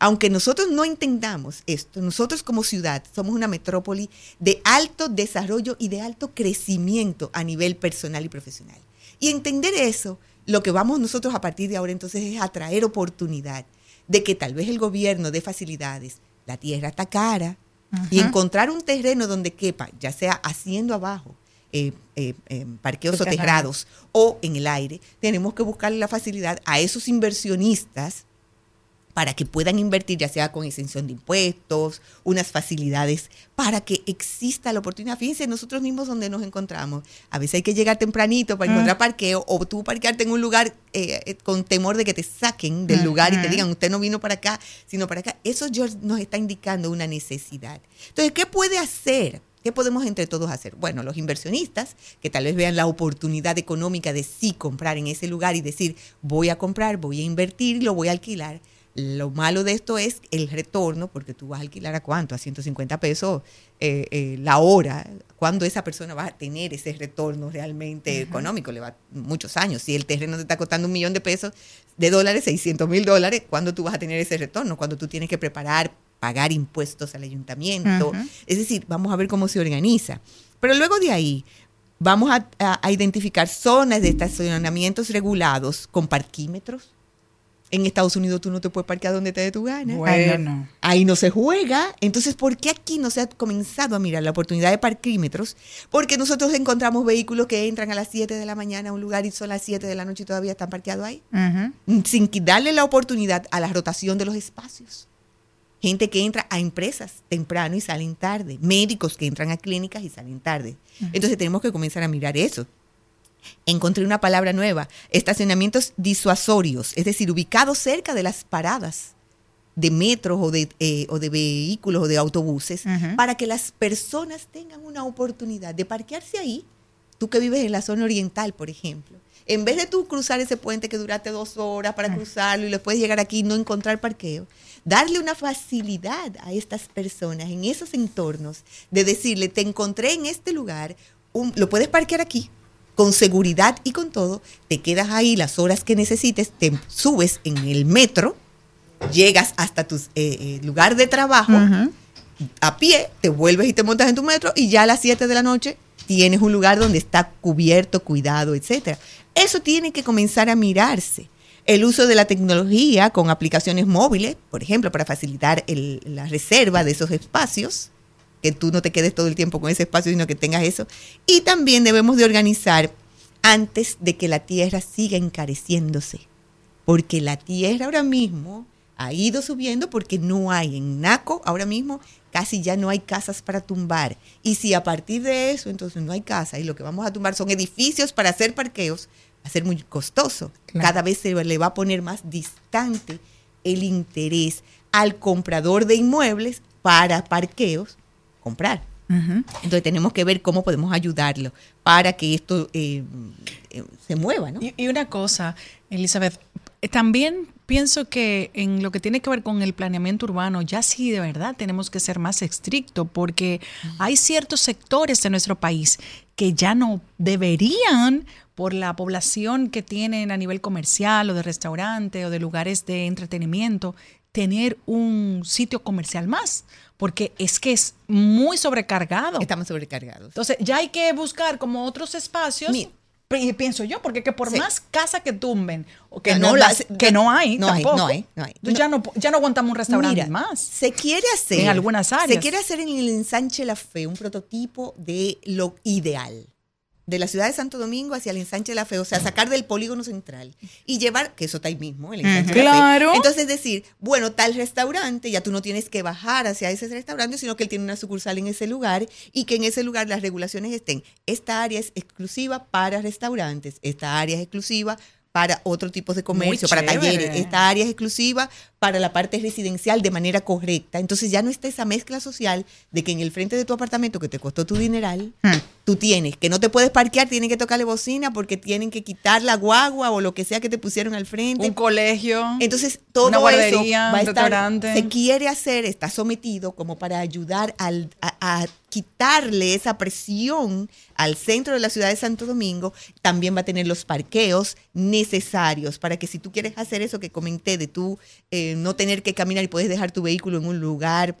aunque nosotros no entendamos esto, nosotros como ciudad somos una metrópoli de alto desarrollo y de alto crecimiento a nivel personal y profesional. Y entender eso, lo que vamos nosotros a partir de ahora entonces es atraer oportunidad de que tal vez el gobierno dé facilidades. La tierra está cara y encontrar un terreno donde quepa, ya sea haciendo abajo, eh, eh, eh, parqueos soterrados o en el aire, tenemos que buscarle la facilidad a esos inversionistas para que puedan invertir, ya sea con exención de impuestos, unas facilidades, para que exista la oportunidad. Fíjense, nosotros mismos donde nos encontramos, a veces hay que llegar tempranito para Mm. encontrar parqueo, o tú parquearte en un lugar eh, eh, con temor de que te saquen del lugar y te Ujú. digan, usted no vino para acá, sino para acá. Eso nos está indicando una necesidad. Entonces, ¿qué puede hacer? ¿Qué podemos entre todos hacer? Bueno, los inversionistas que tal vez vean la oportunidad económica de sí comprar en ese lugar y decir, voy a comprar, voy a invertir lo voy a alquilar. Lo malo de esto es el retorno, porque tú vas a alquilar a cuánto, a 150 pesos eh, eh, la hora, cuando esa persona va a tener ese retorno realmente económico, le va muchos años. Si el terreno te está costando un millón de pesos, de dólares, 600 mil dólares, ¿cuándo tú vas a tener ese retorno? Cuando tú tienes que preparar, pagar impuestos al ayuntamiento. Es decir, vamos a ver cómo se organiza. Pero luego de ahí, vamos a, a- a identificar zonas de estacionamientos regulados con parquímetros En Estados Unidos tú no te puedes parquear donde te dé tu gana. Bueno. Ahí no se juega. Entonces, ¿por qué aquí no se ha comenzado a mirar la oportunidad de parquímetros? Porque nosotros encontramos vehículos que entran a las 7 de la mañana a un lugar y son las 7 de la noche y todavía están parqueados ahí. Sin darle la oportunidad a la rotación de los espacios. Gente que entra a empresas temprano y salen tarde. Médicos que entran a clínicas y salen tarde. Entonces tenemos que comenzar a mirar eso. Encontré una palabra nueva, estacionamientos disuasorios, es decir, ubicados cerca de las paradas de metros o de, eh, o de vehículos o de autobuses, para que las personas tengan una oportunidad de parquearse ahí. Tú que vives en la zona oriental, por ejemplo. En vez de tú cruzar ese puente que duraste dos horas para cruzarlo y después llegar aquí y no encontrar parqueo, darle una facilidad a estas personas en esos entornos de decirle, te encontré en este lugar, un- lo puedes parquear aquí, con seguridad y con todo, te quedas ahí las horas que necesites, te subes en el metro, llegas hasta tu eh, eh, lugar de trabajo, a pie, te vuelves y te montas en tu metro y ya a las 7 de la noche tienes un lugar donde está cubierto, cuidado, etcétera. Eso tiene que comenzar a mirarse. El uso de la tecnología con aplicaciones móviles, por ejemplo, para facilitar el- la reserva de esos espacios, que tú no te quedes todo el tiempo con ese espacio, sino que tengas eso. Y también debemos de organizar antes de que la tierra siga encareciéndose, porque la tierra ahora mismo ha ido subiendo porque no hay en Naco ahora mismo casi ya no hay casas para tumbar. Y si a partir de eso entonces no hay casa y lo que vamos a tumbar son edificios para hacer parqueos, va a ser muy costoso. Claro. Cada vez se le va a poner más distante el interés al comprador de inmuebles para parqueos comprar. Entonces tenemos que ver cómo podemos ayudarlo para que esto eh, eh, se mueva, ¿no? Y, y una cosa, Elizabeth, también pienso que en lo que tiene que ver con el planeamiento urbano, ya sí de verdad tenemos que ser más estrictos porque hay ciertos sectores de nuestro país que ya no deberían por la población que tienen a nivel comercial o de restaurante o de lugares de entretenimiento, tener un sitio comercial más, porque es que es muy sobrecargado. Estamos sobrecargados. Entonces, ya hay que buscar como otros espacios. pi- pienso yo, porque que por Sí. más casa que tumben, o que no, no, las, la- que no hay, no hay, tampoco, no hay, no hay. entonces Ya, no, ya no aguantamos un restaurante Mira, más. Se quiere hacer. En algunas áreas. Se quiere hacer en el ensanche La Fe un prototipo de lo ideal. De la ciudad de Santo Domingo hacia el ensanche La Fe, o sea, sacar del polígono central y llevar, que eso está ahí mismo, el ensanche Ujú. La Fe. Claro. Entonces decir, bueno, tal restaurante, ya tú no tienes que bajar hacia ese restaurante, sino que él tiene una sucursal en ese lugar y que en ese lugar las regulaciones estén. Esta área es exclusiva para restaurantes, esta área es exclusiva para otro tipo de comercio, para talleres, esta área es exclusiva para la parte residencial de manera correcta. Entonces ya no está esa mezcla social de que en el frente de tu apartamento que te costó tu dineral, tú tienes que no te puedes parquear, tienen que tocarle bocina porque tienen que quitar la guagua o lo que sea que te pusieron al frente. Un colegio. Entonces todo una eso guardería, va a un estar, restaurante. se quiere hacer, está sometido como para ayudar al- a, a quitarle esa presión al centro de la ciudad de Santo Domingo. También va a tener los parqueos necesarios para que si tú quieres hacer eso que comenté de tú eh, no tener que caminar y puedes dejar tu vehículo en un lugar.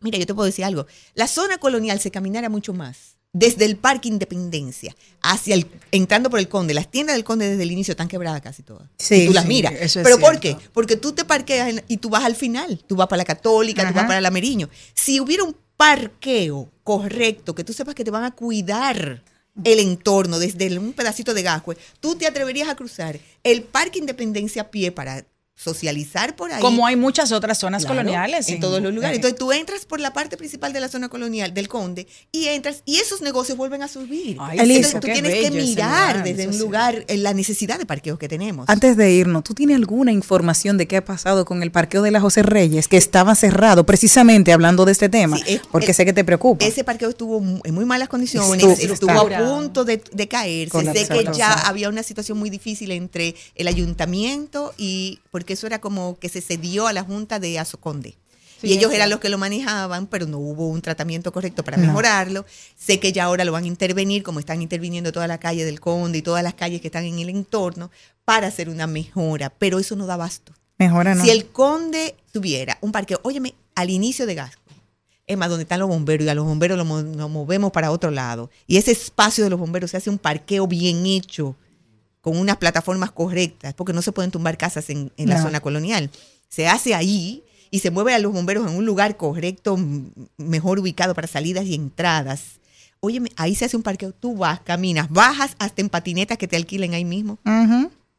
Mira, yo te puedo decir algo. La zona colonial se caminara mucho más. Desde el Parque Independencia hacia el, entrando por el Conde, las tiendas del Conde desde el inicio están quebradas casi todas. Sí, y tú las sí, miras. eso es Pero ¿por qué? Porque tú te parqueas en- y tú vas al final. Tú vas para la Católica, tú vas para la Meriño. Si hubiera un parqueo correcto, que tú sepas que te van a cuidar el entorno desde un pedacito de gascue, tú te atreverías a cruzar el Parque Independencia a pie para socializar por ahí. Como hay muchas otras zonas Claro, coloniales. En todos los lugares. Entonces tú entras por la parte principal de la zona colonial del Conde y entras y esos negocios vuelven a subir. Ay, Entonces tú tienes que mirar lugar, desde un sí. lugar eh, la necesidad de parqueos que tenemos. Antes de irnos, ¿tú tienes alguna información de qué ha pasado con el parqueo de la José Reyes, que estaba cerrado, precisamente hablando de este tema? Sí, es- porque es- sé que te preocupa. Ese parqueo estuvo en muy malas condiciones, Estuvo- a punto de, de caerse. Sé que ya había una situación muy difícil entre el ayuntamiento y porque eso era como que se cedió a la Junta de Azoconde. Sí, y ellos eran los que lo manejaban, pero no hubo un tratamiento correcto para No. mejorarlo. Sé que ya ahora lo van a intervenir, como están interviniendo toda la calle del Conde y todas las calles que están en el entorno, para hacer una mejora. Pero eso no da abasto. Mejora, ¿no? Si el conde tuviera un parqueo, óyeme, al inicio de Gasco, es más, donde están los bomberos y a los bomberos los mo- nos movemos para otro lado. Y ese espacio de los bomberos se hace un parqueo bien hecho. Con unas plataformas correctas, porque no se pueden tumbar casas en, en la zona colonial. Se hace ahí y se mueve a los bomberos en un lugar correcto, mejor ubicado para salidas y entradas. Óyeme, ahí se hace un parqueo, tú vas, caminas, bajas hasta en patinetas que te alquilen ahí mismo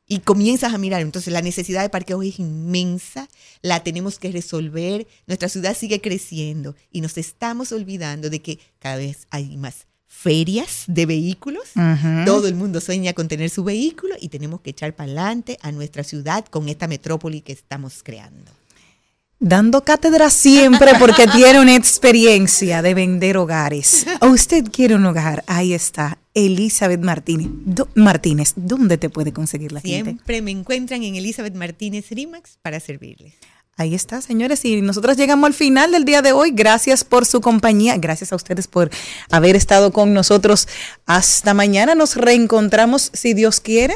y comienzas a mirar. Entonces la necesidad de parqueo es inmensa, la tenemos que resolver. Nuestra ciudad sigue creciendo y nos estamos olvidando de que cada vez hay más ferias de vehículos. Todo el mundo sueña con tener su vehículo y tenemos que echar para adelante a nuestra ciudad con esta metrópoli que estamos creando. Dando cátedra siempre porque [LAUGHS] tiene una experiencia de vender hogares. ¿O usted quiere un hogar? Ahí está, Elizabeth Martínez. Do- Martínez, ¿dónde te puede conseguir la gente? Siempre me encuentran en Elizabeth Martínez Rimax para servirles. Ahí está, señores. Y nosotros llegamos al final del día de hoy. Gracias por su compañía. Gracias a ustedes por haber estado con nosotros. Hasta mañana. Nos reencontramos, si Dios quiere.